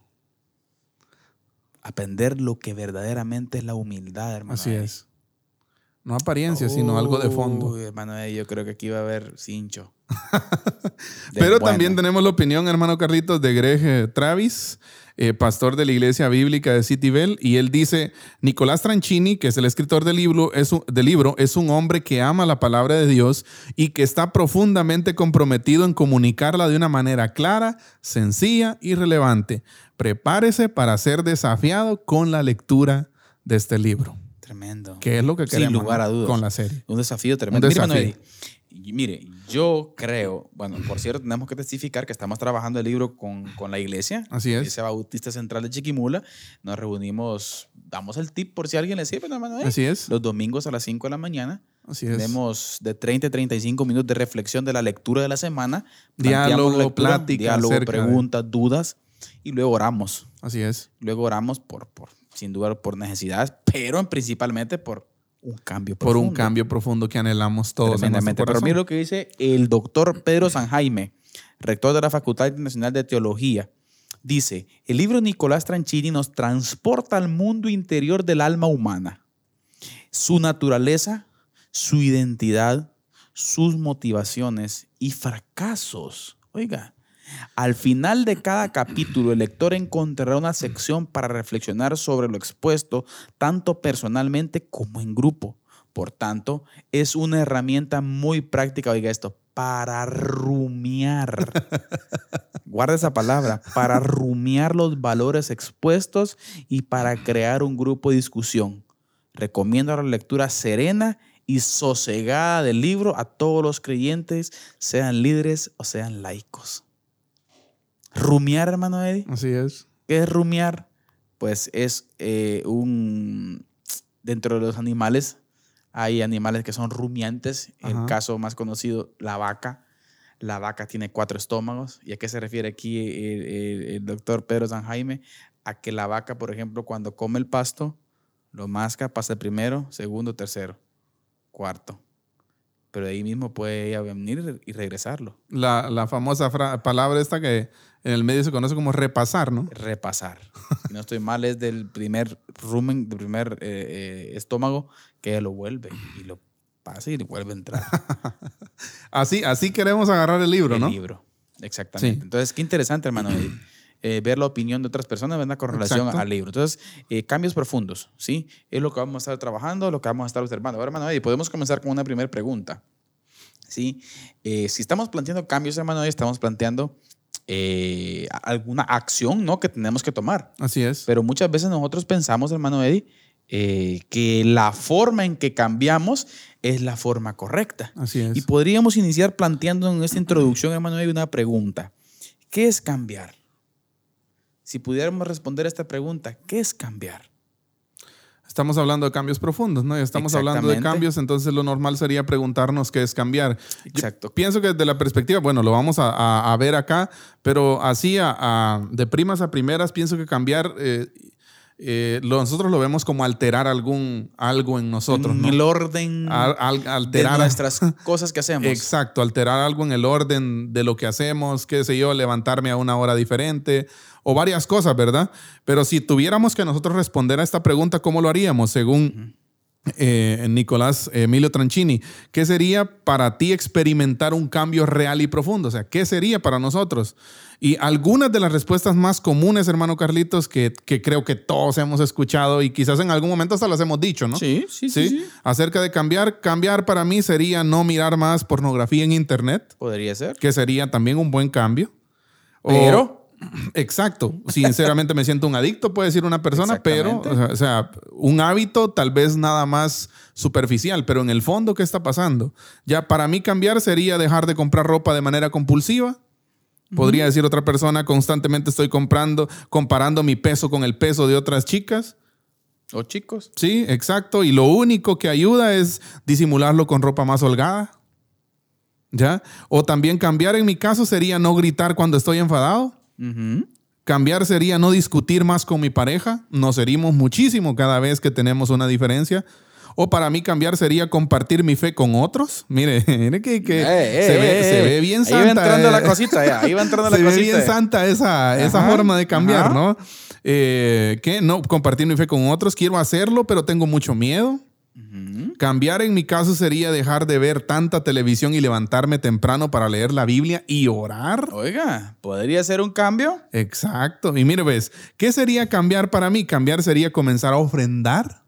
Aprender lo que verdaderamente es la humildad, hermano. Así es. No apariencia, sino algo de fondo. hermano, yo creo que aquí va a haber cincho. Pero también tenemos la opinión, hermano Carlitos, de Greg Travis. Eh, pastor de la iglesia bíblica de City Bell, y él dice, Nicolás Tranchini, que es el escritor del libro, es un, del libro, es un hombre que ama la palabra de Dios y que está profundamente comprometido en comunicarla de una manera clara, sencilla y relevante. Prepárese para ser desafiado con la lectura de este libro. Tremendo. Que es lo que queremos Sin lugar a dudas. con la serie. Un desafío tremendo. Un desafío. Mire, yo creo, bueno, por cierto, tenemos que testificar que estamos trabajando el libro con, con la iglesia. Así es. Iglesia Bautista Central de Chiquimula. Nos reunimos, damos el tip por si alguien le sirve, hermano. Así es. Los domingos a las 5 de la mañana Así es. Tenemos de 30 a 35 minutos de reflexión de la lectura de la semana. Diálogo, lectura, plática Diálogo, de- preguntas, dudas. Y luego oramos. Así es. Luego oramos por, por, sin duda, por necesidades, pero principalmente por un cambio Por un profundo. cambio profundo que anhelamos todos en Tremendamente. Pero corazón. mira lo que dice el doctor Pedro San Jaime, rector de la Facultad Internacional de Teología. Dice, el libro Nicolás Tranchini nos transporta al mundo interior del alma humana. Su naturaleza, su identidad, sus motivaciones y fracasos. Oiga, al final de cada capítulo, el lector encontrará una sección para reflexionar sobre lo expuesto, tanto personalmente como en grupo. Por tanto, es una herramienta muy práctica, oiga esto, para rumiar. Guarda esa palabra, para rumiar los valores expuestos y para crear un grupo de discusión. Recomiendo la lectura serena y sosegada del libro a todos los creyentes, sean líderes o sean laicos. Rumiar, hermano Eddie. Así es. ¿Qué es rumiar? Pues es eh, un... Dentro de los animales hay animales que son rumiantes. El Ajá. caso más conocido, la vaca. La vaca tiene cuatro estómagos. ¿Y a qué se refiere aquí el, el- el doctor Pedro San Jaime? A que la vaca, por ejemplo, cuando come el pasto, lo masca, pasa el primero, segundo, tercero, cuarto. Pero de ahí mismo puede ella venir y regresarlo. La, la famosa palabra esta que en el medio se conoce como repasar, ¿no? repasar. Si no estoy mal, es del primer rumen, del primer eh, eh, estómago que lo vuelve y lo pasa y vuelve a entrar. Así, así queremos agarrar el libro, el ¿no? libro. Exactamente. Sí. Entonces, qué interesante, hermano, eh, ver la opinión de otras personas ¿verdad? con relación Exacto. al libro. Entonces, eh, cambios profundos, ¿sí? Es lo que vamos a estar trabajando, lo que vamos a estar observando. Ahora, hermano, Eddie, podemos comenzar con una primera pregunta. ¿Sí? Eh, si estamos planteando cambios, hermano, Eddie, estamos planteando alguna acción, ¿no? Que tenemos que tomar. Así es. Pero muchas veces nosotros pensamos, hermano Eddie, eh, que la forma en que cambiamos es la forma correcta. Así es. Y podríamos iniciar planteando en esta introducción, hermano una pregunta. ¿Qué es cambiar? Si pudiéramos responder a esta pregunta, ¿qué es cambiar? Estamos hablando de cambios profundos, ¿no? Y estamos hablando de cambios, entonces lo normal sería preguntarnos qué es cambiar. Yo Exacto. pienso que desde la perspectiva, bueno, lo vamos a, a- a ver acá, pero así a- de primas a primeras, pienso que cambiar, eh, eh, nosotros lo vemos como alterar algún, algo en nosotros, en ¿no? el orden Al- de nuestras cosas que hacemos. Exacto, alterar algo en el orden de lo que hacemos, qué sé yo, levantarme a una hora diferente o varias cosas, ¿verdad? Pero si tuviéramos que nosotros responder a esta pregunta, ¿cómo lo haríamos? Según eh, Nicolás Emilio Tranchini, ¿qué sería para ti experimentar un cambio real y profundo? O sea, ¿qué sería para nosotros? Y algunas de las respuestas más comunes, hermano Carlitos, que, que creo que todos hemos escuchado y quizás en algún momento hasta las hemos dicho, ¿no? Sí, sí, sí, ¿sí? sí. Acerca de cambiar, cambiar para mí sería no mirar más pornografía en internet, Podría ser. que sería también un buen cambio. O- Pero- exacto, sinceramente me siento un adicto, puede decir una persona, pero, o sea, un hábito tal vez nada más superficial, pero en el fondo, ¿qué está pasando? Ya para mí cambiar sería dejar de comprar ropa de manera compulsiva. Podría decir otra persona, constantemente estoy comprando, comparando mi peso con el peso de otras chicas. O chicos. Sí, exacto. Y lo único que ayuda es disimularlo con ropa más holgada. ¿Ya? O también cambiar en mi caso sería no gritar cuando estoy enfadado. Cambiar sería no discutir más con mi pareja. Nos herimos muchísimo cada vez que tenemos una diferencia. O para mí cambiar sería compartir mi fe con otros. Mire, mire que, que Eh, eh, se, ve, eh, se ve bien Ahí santa. va entrando la cosita, ya. Ahí va entrando la se ve bien santa esa, esa forma de cambiar, ajá. ¿no? Eh, que no compartir mi fe con otros. Quiero hacerlo, pero tengo mucho miedo. Cambiar en mi caso sería dejar de ver tanta televisión y levantarme temprano para leer la Biblia y orar. Oiga, ¿podría ser un cambio? Exacto. Y mire, ves, ¿qué sería cambiar para mí? Cambiar sería comenzar a ofrendar.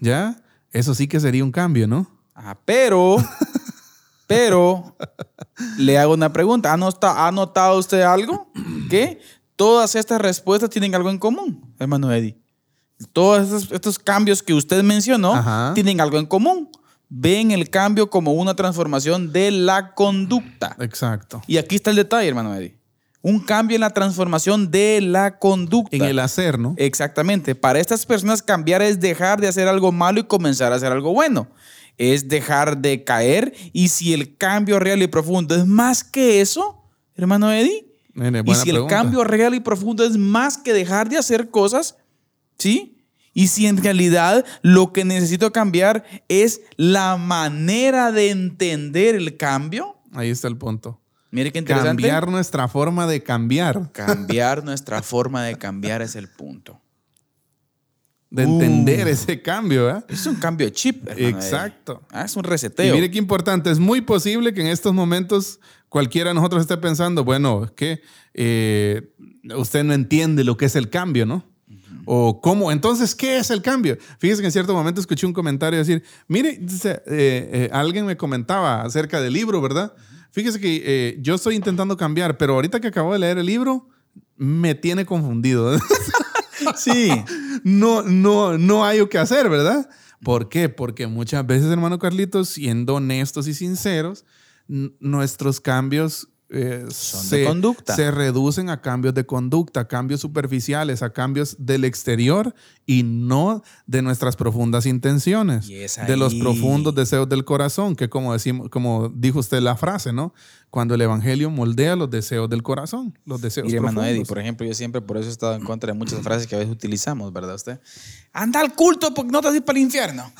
¿Ya? Eso sí que sería un cambio, ¿no? Ah, pero, pero, le hago una pregunta. ¿Ha nota- ¿Ha notado usted algo? Que todas estas respuestas tienen algo en común, hermano Eddie. Todos estos, estos cambios que usted mencionó Ajá. tienen algo en común. Ven el cambio como una transformación de la conducta. Exacto. Y aquí está el detalle, hermano Eddie. Un cambio en la transformación de la conducta. En el hacer, ¿no? Exactamente. Para estas personas cambiar es dejar de hacer algo malo y comenzar a hacer algo bueno. es dejar de caer. Y si el cambio real y profundo es más que eso, hermano Eddie, y si el cambio real y profundo es más que dejar de hacer cosas, ¿sí? Y si en realidad lo que necesito cambiar es la manera de entender el cambio. Ahí está el punto. Mire qué interesante. Cambiar nuestra forma de cambiar. Cambiar nuestra forma de cambiar es el punto. De entender uh. ese cambio. ¿eh? Es un cambio de chip. Exacto. Ah, es un reseteo. Y mire qué importante. Es muy posible que en estos momentos cualquiera de nosotros esté pensando, bueno, que eh, usted no entiende lo que es el cambio, ¿no? O cómo, entonces, ¿qué es el cambio? Fíjese que en cierto momento escuché un comentario decir, mire, eh, eh, alguien me comentaba acerca del libro, ¿verdad? Fíjese que eh, yo estoy intentando cambiar, pero ahorita que acabo de leer el libro, me tiene confundido. sí. No, no, no hay que hacer, ¿verdad? ¿Por qué? Porque muchas veces, hermano Carlitos, siendo honestos y sinceros, nuestros cambios eh, se, conducta. se reducen a cambios de conducta, a cambios superficiales, a cambios del exterior y no de nuestras profundas intenciones, de los profundos deseos del corazón, que como, decimos, como dijo usted la frase, ¿no? Cuando el Evangelio moldea los deseos del corazón, los deseos Mire, profundos. por ejemplo, yo siempre por eso he estado en contra de muchas frases que a veces utilizamos, ¿verdad usted? Anda al culto porque no te vas para el infierno.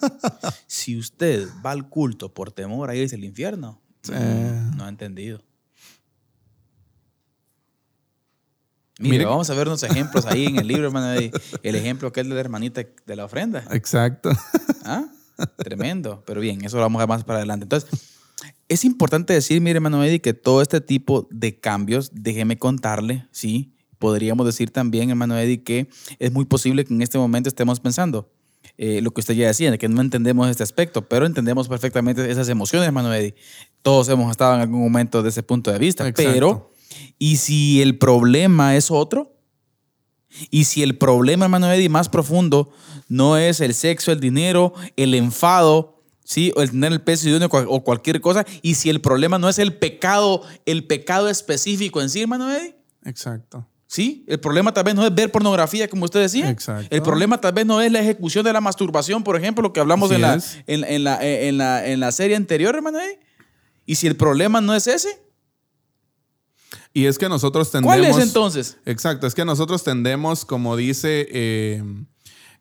si usted va al culto por temor a irse al infierno, no ha entendido. Mire, vamos a ver unos ejemplos ahí en el libro, hermano. El ejemplo que es de la hermanita de la ofrenda. Exacto. ¿Ah? Tremendo. Pero bien, eso lo vamos a ver más para adelante. Entonces, es importante decir, mire, hermano Eddie, que todo este tipo de cambios, déjeme contarle, ¿sí? Podríamos decir también, hermano Eddie, que es muy posible que en este momento estemos pensando, eh, lo que usted ya decía, de que no entendemos este aspecto, pero entendemos perfectamente esas emociones, hermano Eddie. Todos hemos estado en algún momento de ese punto de vista, pero ¿y si el problema es otro? Y si el problema, hermano Eddie, más profundo no es el sexo, el dinero, el enfado, ¿sí? O el tener el peso de o cualquier cosa. Y si el problema no es el pecado, el pecado específico en sí, hermano Eddie. Exacto. ¿Sí? El problema tal vez no es ver pornografía, como usted decía. Exacto. El problema tal vez no es la ejecución de la masturbación, por ejemplo, lo que hablamos en la, en, la, en, la, en la serie anterior, hermano. Y si el problema no es ese. Y es que nosotros tendemos. ¿Cuál es entonces? Exacto, es que nosotros tendemos, como dice. Eh,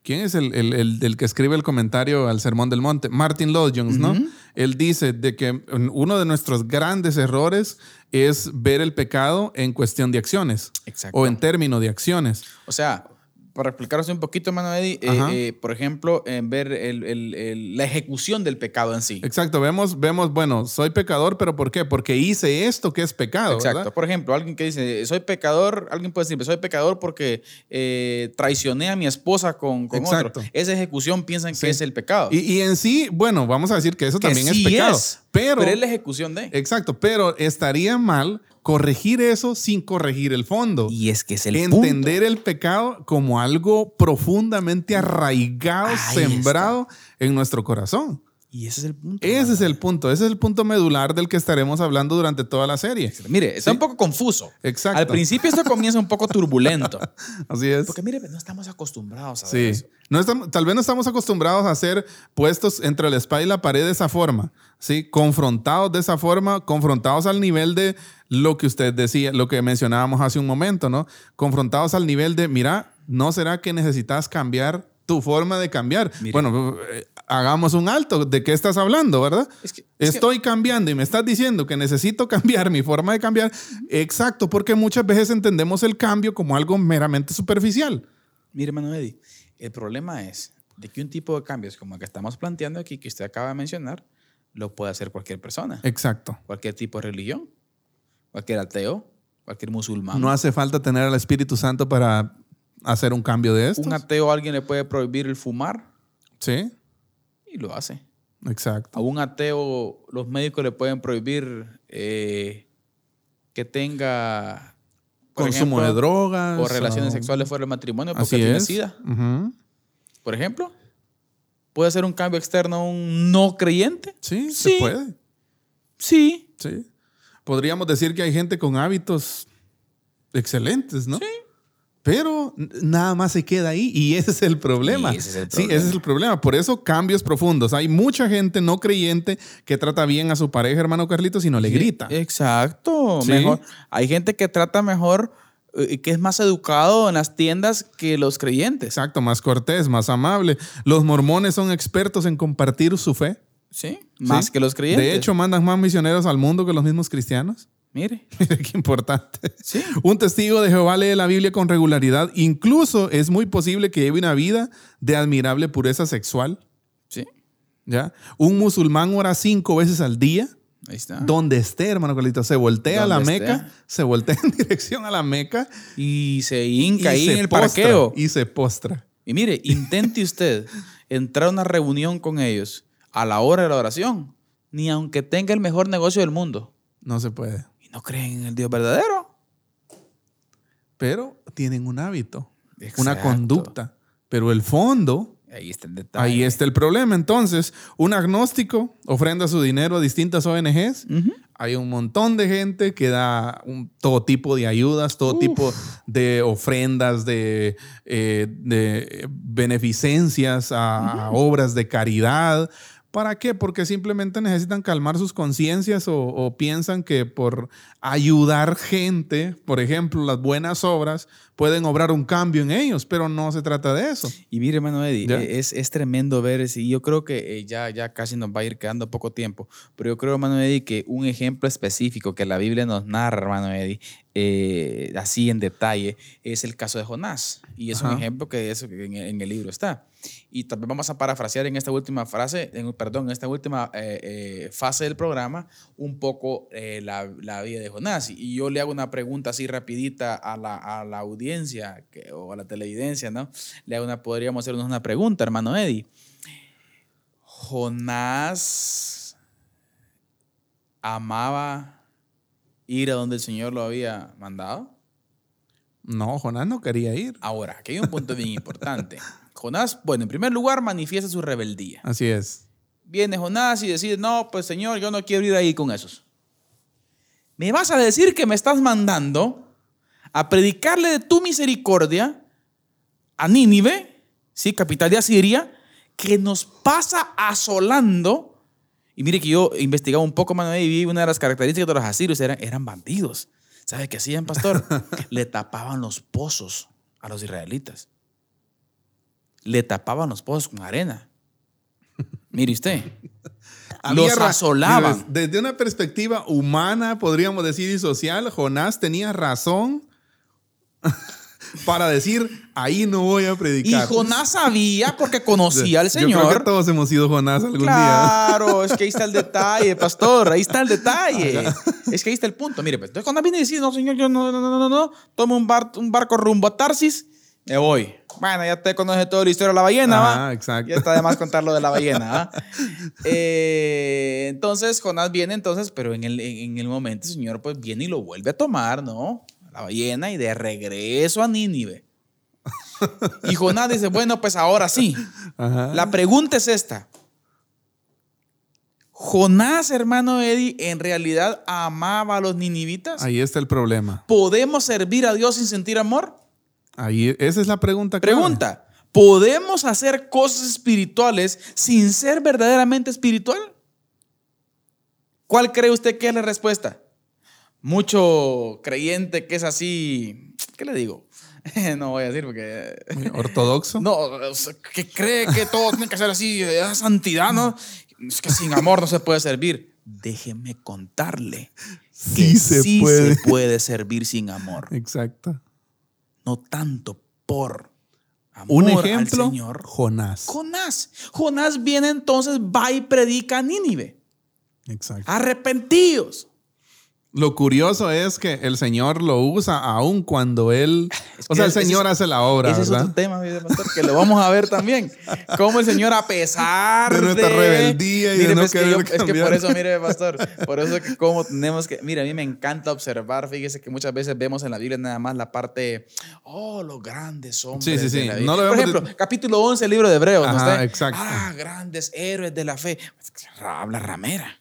¿Quién es el, el, que escribe el comentario al Sermón del Monte? Martin Lloyd Jones, ¿no? Él dice de que uno de nuestros grandes errores es ver el pecado en cuestión de acciones. O en términos de acciones. O sea, para explicaros un poquito, hermano Eddie, eh, eh, por ejemplo, en ver la ejecución del pecado en sí. Exacto, vemos, vemos, bueno, soy pecador, pero ¿por qué? Porque hice esto que es pecado. Exacto, por ejemplo, alguien que dice, soy pecador, alguien puede decir, soy pecador porque eh, traicioné a mi esposa con, con otro. Esa ejecución piensan que es el pecado. Y, en sí, bueno, vamos a decir que eso también es pecado. pero, pero es la ejecución de. Exacto, pero estaría mal corregir eso sin corregir el fondo. Y es que es el Entender el pecado como algo profundamente arraigado, sembrado en nuestro corazón. Y ese es el punto. Ese es el punto. Ese es el punto medular del que estaremos hablando durante toda la serie. Mire, está un poco confuso. Exacto. Al principio esto comienza un poco turbulento. Así es. Porque mire, no estamos acostumbrados a sí. eso. No estamos, tal vez no estamos acostumbrados a ser puestos entre la espada y la pared de esa forma. ¿Sí? Confrontados de esa forma, confrontados al nivel de lo que usted decía, lo que mencionábamos hace un momento, ¿no? Confrontados al nivel de, mira, ¿no será que necesitas cambiar tu forma de cambiar. Bueno, eh, hagamos un alto. ¿De qué estás hablando, verdad? Estoy cambiando y me estás diciendo que necesito cambiar mi forma de cambiar. Exacto, porque muchas veces entendemos el cambio como algo meramente superficial. Mire, hermano Eddie, el problema es de que un tipo de cambios como el que estamos planteando aquí, que usted acaba de mencionar, lo puede hacer cualquier persona. Exacto. Cualquier tipo de religión, cualquier ateo, cualquier musulmán. No hace falta tener al Espíritu Santo para hacer un cambio de esto. Un ateo alguien le puede prohibir el fumar. Sí. Y lo hace. Exacto. A un ateo los médicos le pueden prohibir eh, que tenga consumo de drogas o relaciones sexuales fuera del matrimonio porque tiene sida. Por ejemplo, puede ser un cambio externo a un no creyente. Sí, sí, se puede. Sí. Sí. Podríamos decir que hay gente con hábitos excelentes, ¿no? Sí Pero nada más se queda ahí y ese es el problema. ese es el Sí, ese es el problema. Por eso cambios profundos. Hay mucha gente no creyente que trata bien a su pareja, hermano Carlitos, y no le grita. Exacto. Sí. Mejor. Hay gente que trata mejor que es más educado en las tiendas que los creyentes. Exacto, más cortés, más amable. Los mormones son expertos en compartir su fe. Sí. Más Sí. que los creyentes. De hecho, mandan más misioneros al mundo que los mismos cristianos. mire. Mira qué importante. Sí. Un testigo de Jehová lee la Biblia con regularidad. Incluso es muy posible que lleve una vida de admirable pureza sexual. Sí. ¿ya? Un musulmán ora cinco veces al día. Ahí está. Donde esté, hermano Carlito, se voltea a la Meca, se voltea en dirección a la Meca Y se hinca ahí se en el postra, parqueo. Y se postra. Y mire, intente usted entrar a una reunión con ellos a la hora de la oración, ni aunque tenga el mejor negocio del mundo. No se puede. Y no creen en el Dios verdadero. Pero tienen un hábito, una conducta. Pero el fondo, Ahí está el detalle. ahí está el problema. Entonces, un agnóstico ofrenda su dinero a distintas ONGs. Hay un montón de gente que da un- todo tipo de ayudas, todo tipo de ofrendas, de, eh, de beneficencias a, a obras de caridad. ¿Para qué? Porque simplemente necesitan calmar sus conciencias o, o piensan que por ayudar gente, por ejemplo, las buenas obras, pueden obrar un cambio en ellos, pero no se trata de eso. Y mire, hermano Eddie, eh, es, es tremendo ver Y yo creo que eh, ya, ya casi nos va a ir quedando poco tiempo. Pero yo creo, hermano Eddie, que un ejemplo específico que la Biblia nos narra, hermano Eddie, eh, así en detalle, es el caso de Jonás. Y es un ejemplo que, eso que en, en el libro está. Y también vamos a parafrasear en esta última frase, en, perdón, en esta última eh, eh, fase del programa, un poco eh, la, la vida de Jonás. Y yo le hago una pregunta así rapidita a la, a la audiencia que- o a la televidencia, ¿no? Le hago una, podríamos hacernos una pregunta, hermano Eddie. Jonás amaba ir a donde el Señor lo había mandado. No, Jonás no quería ir. Ahora, aquí hay un punto bien importante. Jonás, bueno, en primer lugar, manifiesta su rebeldía. Así es. Viene Jonás y decide, no, pues Señor, yo no quiero ir ahí con esos. ¿Me vas a decir que me estás mandando a predicarle de tu misericordia a Nínive, sí, capital de Asiria, que nos pasa asolando? Y mire que yo investigaba un poco más y vi una de las características de los asirios eran, eran bandidos. ¿Sabe qué hacían, pastor? Le tapaban los pozos a los israelitas. Le tapaban los pozos con arena. Mire usted. Los asolaban. Desde, desde una perspectiva humana, podríamos decir, y social, Jonás tenía razón para decir, ahí no voy a Y predicar. Jonás sabía porque conocía al Yo creo que Señor. todos hemos sido Jonás algún día. Claro, es que ahí está el detalle, pastor, ahí está el detalle. Es que ahí está el punto. Mire, pues, entonces Jonás viene y dice, no, señor, yo no, no, no, no, no, tomo un, bar- un barco rumbo a Tarsis, me voy. Bueno, ya te conoce toda la historia de la ballena, ¿va? Ajá, exacto. Ya está de más contar lo de la ballena, ¿va? Eh, entonces, Jonás viene entonces, pero en el, en el momento el Señor pues viene y lo vuelve a tomar, ¿no? La ballena y de regreso a Nínive. Y Jonás dice, bueno, pues ahora sí. Ajá. La pregunta es esta. Jonás, hermano Eddie, en realidad amaba a los ninivitas. Ahí está el problema. ¿Podemos servir a Dios sin sentir amor? Ahí, esa es la pregunta. clave. Pregunta. ¿Podemos hacer cosas espirituales sin ser verdaderamente espiritual? ¿Cuál cree usted que es la respuesta? Mucho creyente que es así, ¿qué le digo? No voy a decir porque Ortodoxo. No, que cree que todo tiene que ser así, esa santidad, ¿no? Es que sin amor no se puede servir. Déjeme contarle que Sí se sí puede. se puede servir sin amor. Exacto. No tanto por amor Un al ejemplo, Señor. Jonás. Jonás. Jonás viene entonces, va y predica a Nínive. Exacto. Arrepentidos. Lo curioso es que el Señor lo usa aún cuando él. Es o sea, el que Señor es- hace la obra, Ese es ¿verdad? otro tema, mi pastor, que lo vamos a ver también. Cómo el Señor, a pesar De nuestra rebeldía y de Mire, no pues, que querer yo- Es que por eso, mire, pastor, por eso que como tenemos que... Mire, a mí me encanta observar, fíjese que muchas veces vemos en la Biblia nada más la parte, oh, los grandes hombres Sí, sí, sí. de la Biblia. No por vemos de- ejemplo, capítulo 11 del libro de Hebreos, ¿no Ajá, está? exacto. Ah, grandes héroes de la fe. Habla ramera.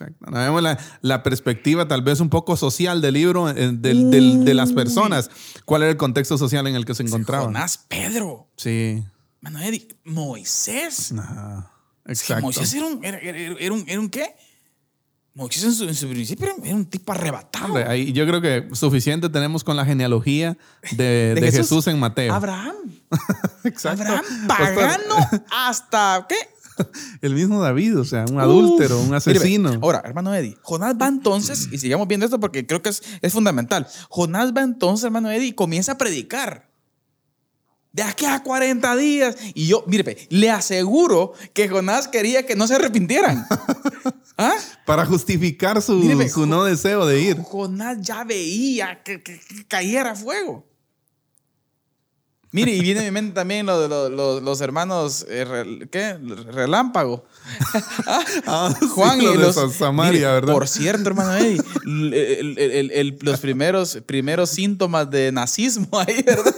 Exacto. vemos la, perspectiva tal vez un poco social del libro, eh, de las personas. ¿Cuál era el contexto social en el que se encontraba? Jonás, Pedro. Sí. Manuel, Moisés. exacto. Moisés era un, era, era, un, era un qué? Moisés en su, principio era un tipo arrebatado. ahí yo creo que suficiente tenemos con la genealogía de, de, Jesús? en Mateo. Abraham. Exacto. Abraham pagano hasta ¿qué? El mismo David, o sea, un adúltero, un asesino. ahora, hermano Eddie, Jonás va entonces, y sigamos viendo esto porque creo que es, es fundamental. Jonás va entonces, hermano Eddie, y comienza a predicar de aquí a 40 días. Y yo, mire, le aseguro que Jonás quería que no se arrepintieran. ¿Ah? Para justificar su, su, no deseo de ir. Jonás ya veía que, cayera fuego. Mire, y viene a mi mente también lo de los, hermanos, eh, ¿qué? Relámpago. Ah, Juan y los. Samaria, ¿verdad? Por cierto, hermano los primeros, primeros síntomas de nazismo ahí, ¿verdad?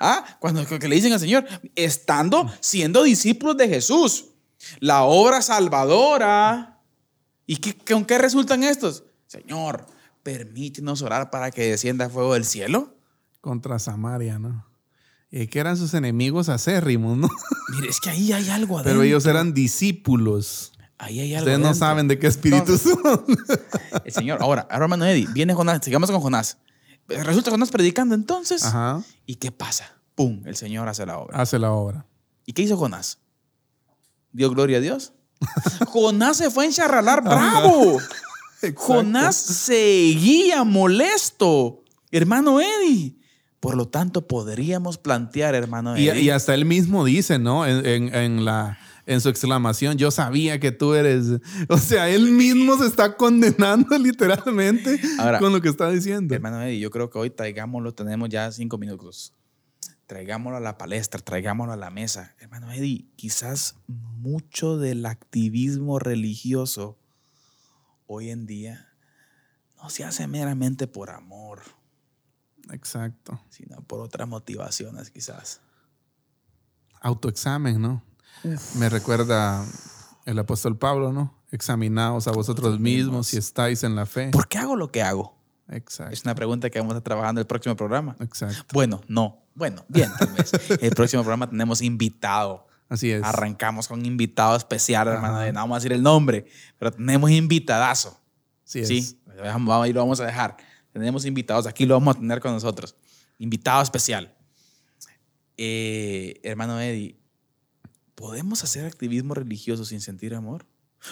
Ah, cuando que le dicen al Señor, estando siendo discípulos de Jesús, la obra salvadora. ¿Y qué, con qué resultan estos? Señor, permítenos orar para que descienda fuego del cielo. Contra Samaria, ¿no? Y que eran sus enemigos acérrimos, ¿no? Mire, es que ahí hay algo adentro. Pero ellos eran discípulos. Ahí hay algo Ustedes no saben de qué espíritu son. El Señor, ahora, ahora hermano Eddie, viene Jonás, sigamos con Jonás. Resulta que Jonás predicando entonces. Ajá. ¿Y qué pasa? ¡Pum! El Señor hace la obra. Hace la obra. ¿Y qué hizo Jonás? ¿Dio gloria a Dios? Jonás se fue a encharralar bravo. Jonás seguía molesto. Hermano Eddie. Por lo tanto, podríamos plantear, hermano Eddie. Y, hasta él mismo dice, ¿no? en la en su exclamación, yo sabía que tú eres. O sea, él mismo se está condenando literalmente con lo que está diciendo. Hermano Eddie, yo creo que hoy traigámoslo, tenemos ya cinco minutos. Traigámoslo a la palestra, traigámoslo a la mesa. Hermano Eddie, quizás mucho del activismo religioso hoy en día no se hace meramente por amor. Exacto. Sino por otras motivaciones, quizás. Autoexamen, ¿no? Me recuerda el apóstol Pablo, ¿no? Examinaos a vosotros mismos si estáis en la fe. ¿Por qué hago lo que hago? Exacto. Es una pregunta que vamos a trabajar en el próximo programa. Exacto. Bueno, no. Bueno, bien, tal vez. el próximo programa tenemos invitado. Así es. Arrancamos con un invitado especial, hermano. No vamos a decir el nombre, pero tenemos invitadazo. Sí, sí. Vamos, ahí lo vamos a dejar. Tenemos invitados. Aquí lo vamos a tener con nosotros. Invitado especial. Eh, hermano Eddie, ¿Podemos hacer activismo religioso sin sentir amor?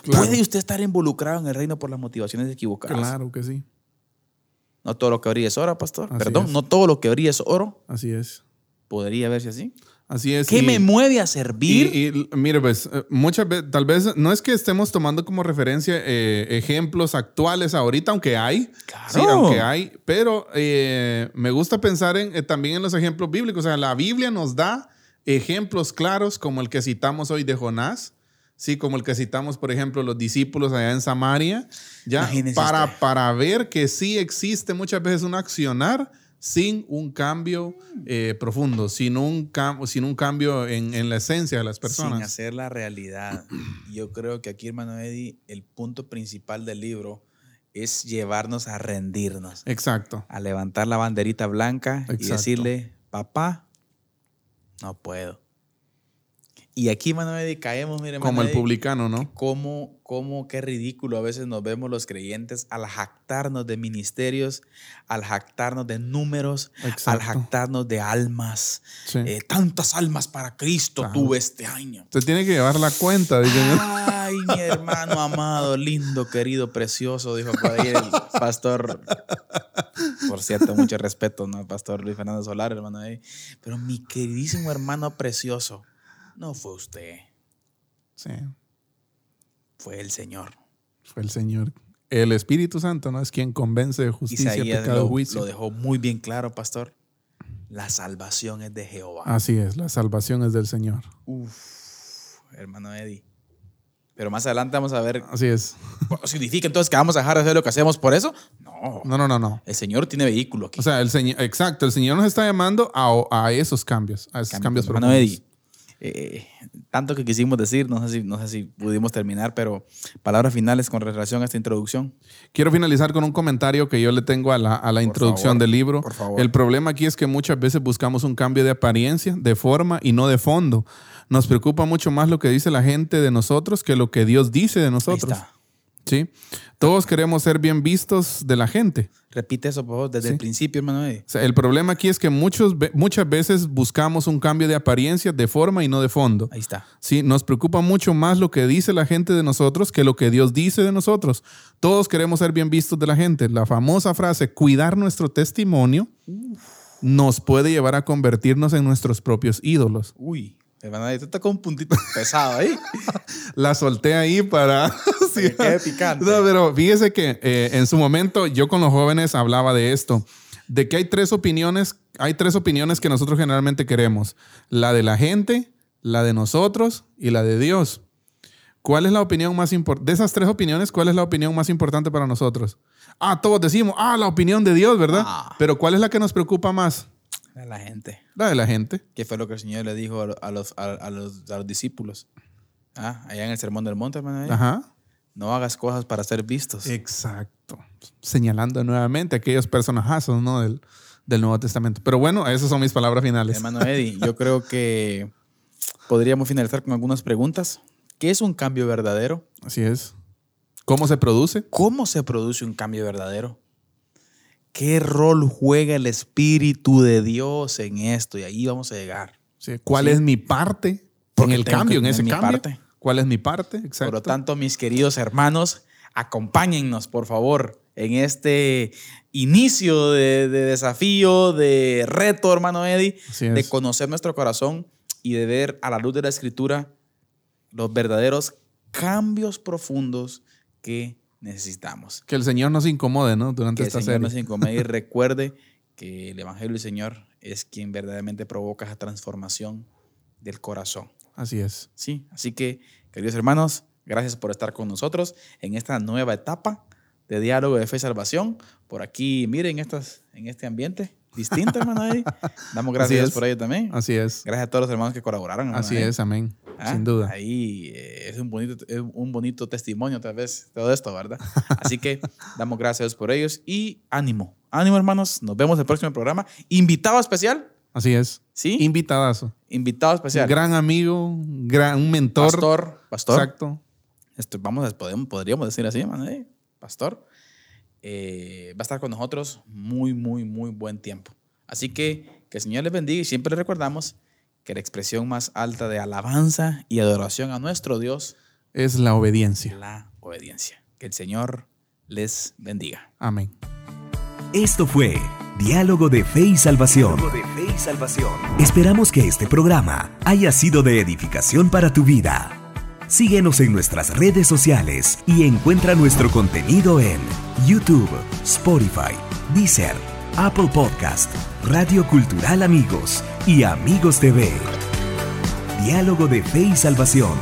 ¿Puede usted estar involucrado en el reino por las motivaciones equivocadas? Claro que sí. No todo lo que brilla es oro, pastor. Perdón, no todo lo que brilla es oro. Así es. ¿Podría verse así? Así es. ¿Qué me mueve a servir? Y, mire, pues, eh, muchas veces, tal vez no es que estemos tomando como referencia eh, ejemplos actuales ahorita, aunque hay. Claro. Sí, aunque hay. Pero eh, me gusta pensar en, también en los ejemplos bíblicos. O sea, la Biblia nos da ejemplos claros como el que citamos hoy de Jonás, sí, como el que citamos, por ejemplo, los discípulos allá en Samaria, ya para, para ver que sí existe muchas veces un accionar sin un cambio eh, profundo, sin un, sin un cambio en, la esencia de las personas. Sin hacer la realidad. Yo creo que aquí, hermano Eddie, el punto principal del libro es llevarnos a rendirnos. Exacto. A levantar la banderita blanca y decirle, papá, no puedo. Y aquí, Manuel, caemos, mire, Como el publicano, ¿no? Cómo, cómo, qué ridículo a veces nos vemos los creyentes al jactarnos de ministerios, al jactarnos de números, al jactarnos de almas. Eh, tantas almas para Cristo tuve este año. Se tiene que llevar la cuenta, Ay, mi hermano amado, lindo, querido, precioso, dijo por ahí el pastor. Por cierto, mucho respeto, ¿no? Pastor Luis Fernando Solar, hermano. Ahí. Pero mi queridísimo hermano precioso no fue usted. Sí. Fue el Señor. Fue el Señor. El Espíritu Santo, ¿no? Es quien convence de justicia, pecado, lo, juicio. Lo dejó muy bien claro, pastor. La salvación es de Jehová. Así es, la salvación es del Señor. Uf, hermano Eddie. Pero más adelante vamos a ver. Así es. ¿Significa entonces que vamos a dejar de hacer lo que hacemos por eso? No. No, no, no, no. El Señor tiene vehículo aquí. O sea, el Señor, exacto, el Señor nos está llamando a, a esos cambios, a esos cambios, cambios Eddie, eh, tanto que quisimos decir, no sé, si, no sé si pudimos terminar, pero palabras finales con relación a esta introducción. Quiero finalizar con un comentario que yo le tengo a la, introducción del libro. El problema aquí es que muchas veces buscamos un cambio de apariencia, de forma y no de fondo. Nos preocupa mucho más lo que dice la gente de nosotros que lo que Dios dice de nosotros. ¿Sí? Todos queremos ser bien vistos de la gente. Repite eso, por favor, desde el principio, hermano. el problema aquí es que muchos, muchas veces buscamos un cambio de apariencia, de forma y no de fondo. Ahí está. Sí, nos preocupa mucho más lo que dice la gente de nosotros que lo que Dios dice de nosotros. Todos queremos ser bien vistos de la gente. La famosa frase, cuidar nuestro testimonio, nos puede llevar a convertirnos en nuestros propios ídolos. Uy. Hermano, está con un puntito pesado ahí. La solté ahí para. sí. Picante. No, pero fíjese que eh, en su momento yo con los jóvenes hablaba de esto, de que hay tres opiniones, hay tres opiniones que nosotros generalmente queremos: la de la gente, la de nosotros y la de Dios. ¿Cuál es la opinión más importante? De esas tres opiniones, ¿cuál es la opinión más importante para nosotros? Ah, todos decimos, ah, la opinión de Dios, ¿verdad? Ah. Pero ¿cuál es la que nos preocupa más? De la gente. La de la gente. ¿Qué fue lo que el Señor le dijo a los, a, los, discípulos? Ah, allá en el Sermón del Monte, hermano. Ajá. No hagas cosas para ser vistos. Exacto. Señalando nuevamente aquellos personajazos ¿no? del, del Nuevo Testamento. Pero bueno, esas son mis palabras finales. Hermano Eddie, yo creo que podríamos finalizar con algunas preguntas. ¿Qué es un cambio verdadero? Así es. ¿Cómo se produce? ¿Cómo se produce un cambio verdadero? ¿Qué rol juega el Espíritu de Dios en esto? Y ahí vamos a llegar. ¿Cuál es mi parte en el cambio, en ese cambio? ¿Cuál es mi parte? Exacto. Por lo tanto, mis queridos hermanos, acompáñennos, por favor, en este inicio de, desafío, de reto, hermano Eddie, de conocer nuestro corazón y de ver a la luz de la Escritura los verdaderos cambios profundos que necesitamos. Que el Señor nos incomode, ¿no? Durante esta serie. Que el Señor nos incomode y recuerde que el Evangelio del Señor es quien verdaderamente provoca esa transformación del corazón. Así es. Sí, así que, queridos hermanos, gracias por estar con nosotros en esta nueva etapa de diálogo de fe y salvación. Por aquí, miren, estas, en este ambiente distinto, hermano. Damos gracias por ello también. Así es. Gracias a todos los hermanos que colaboraron. Así es, amén. Ah, Sin duda. Ahí eh, es un bonito, un bonito testimonio, tal vez, todo esto, ¿verdad? Así que damos gracias por ellos y ánimo. Ánimo, hermanos. Nos vemos en el próximo programa. Invitado especial. Así es. ¿Sí? Invitadazo. Invitado especial. Gran amigo, gran, un mentor. Pastor. Pastor. Exacto. Esto, vamos a, podemos, podríamos decir así, hermano. ¿eh? Pastor. Eh, va a estar con nosotros muy, muy, muy buen tiempo. Así que que el Señor les bendiga y siempre les recordamos que la expresión más alta de alabanza y adoración a nuestro Dios es la obediencia. La obediencia. Que el Señor les bendiga. Amén. Esto fue Diálogo de Fe y Salvación. Diálogo de Fe y Salvación. Esperamos que este programa haya sido de edificación para tu vida. Síguenos en nuestras redes sociales y encuentra nuestro contenido en YouTube, Spotify, Deezer, Apple Podcast, Radio Cultural Amigos y Amigos TV. Diálogo de Fe y Salvación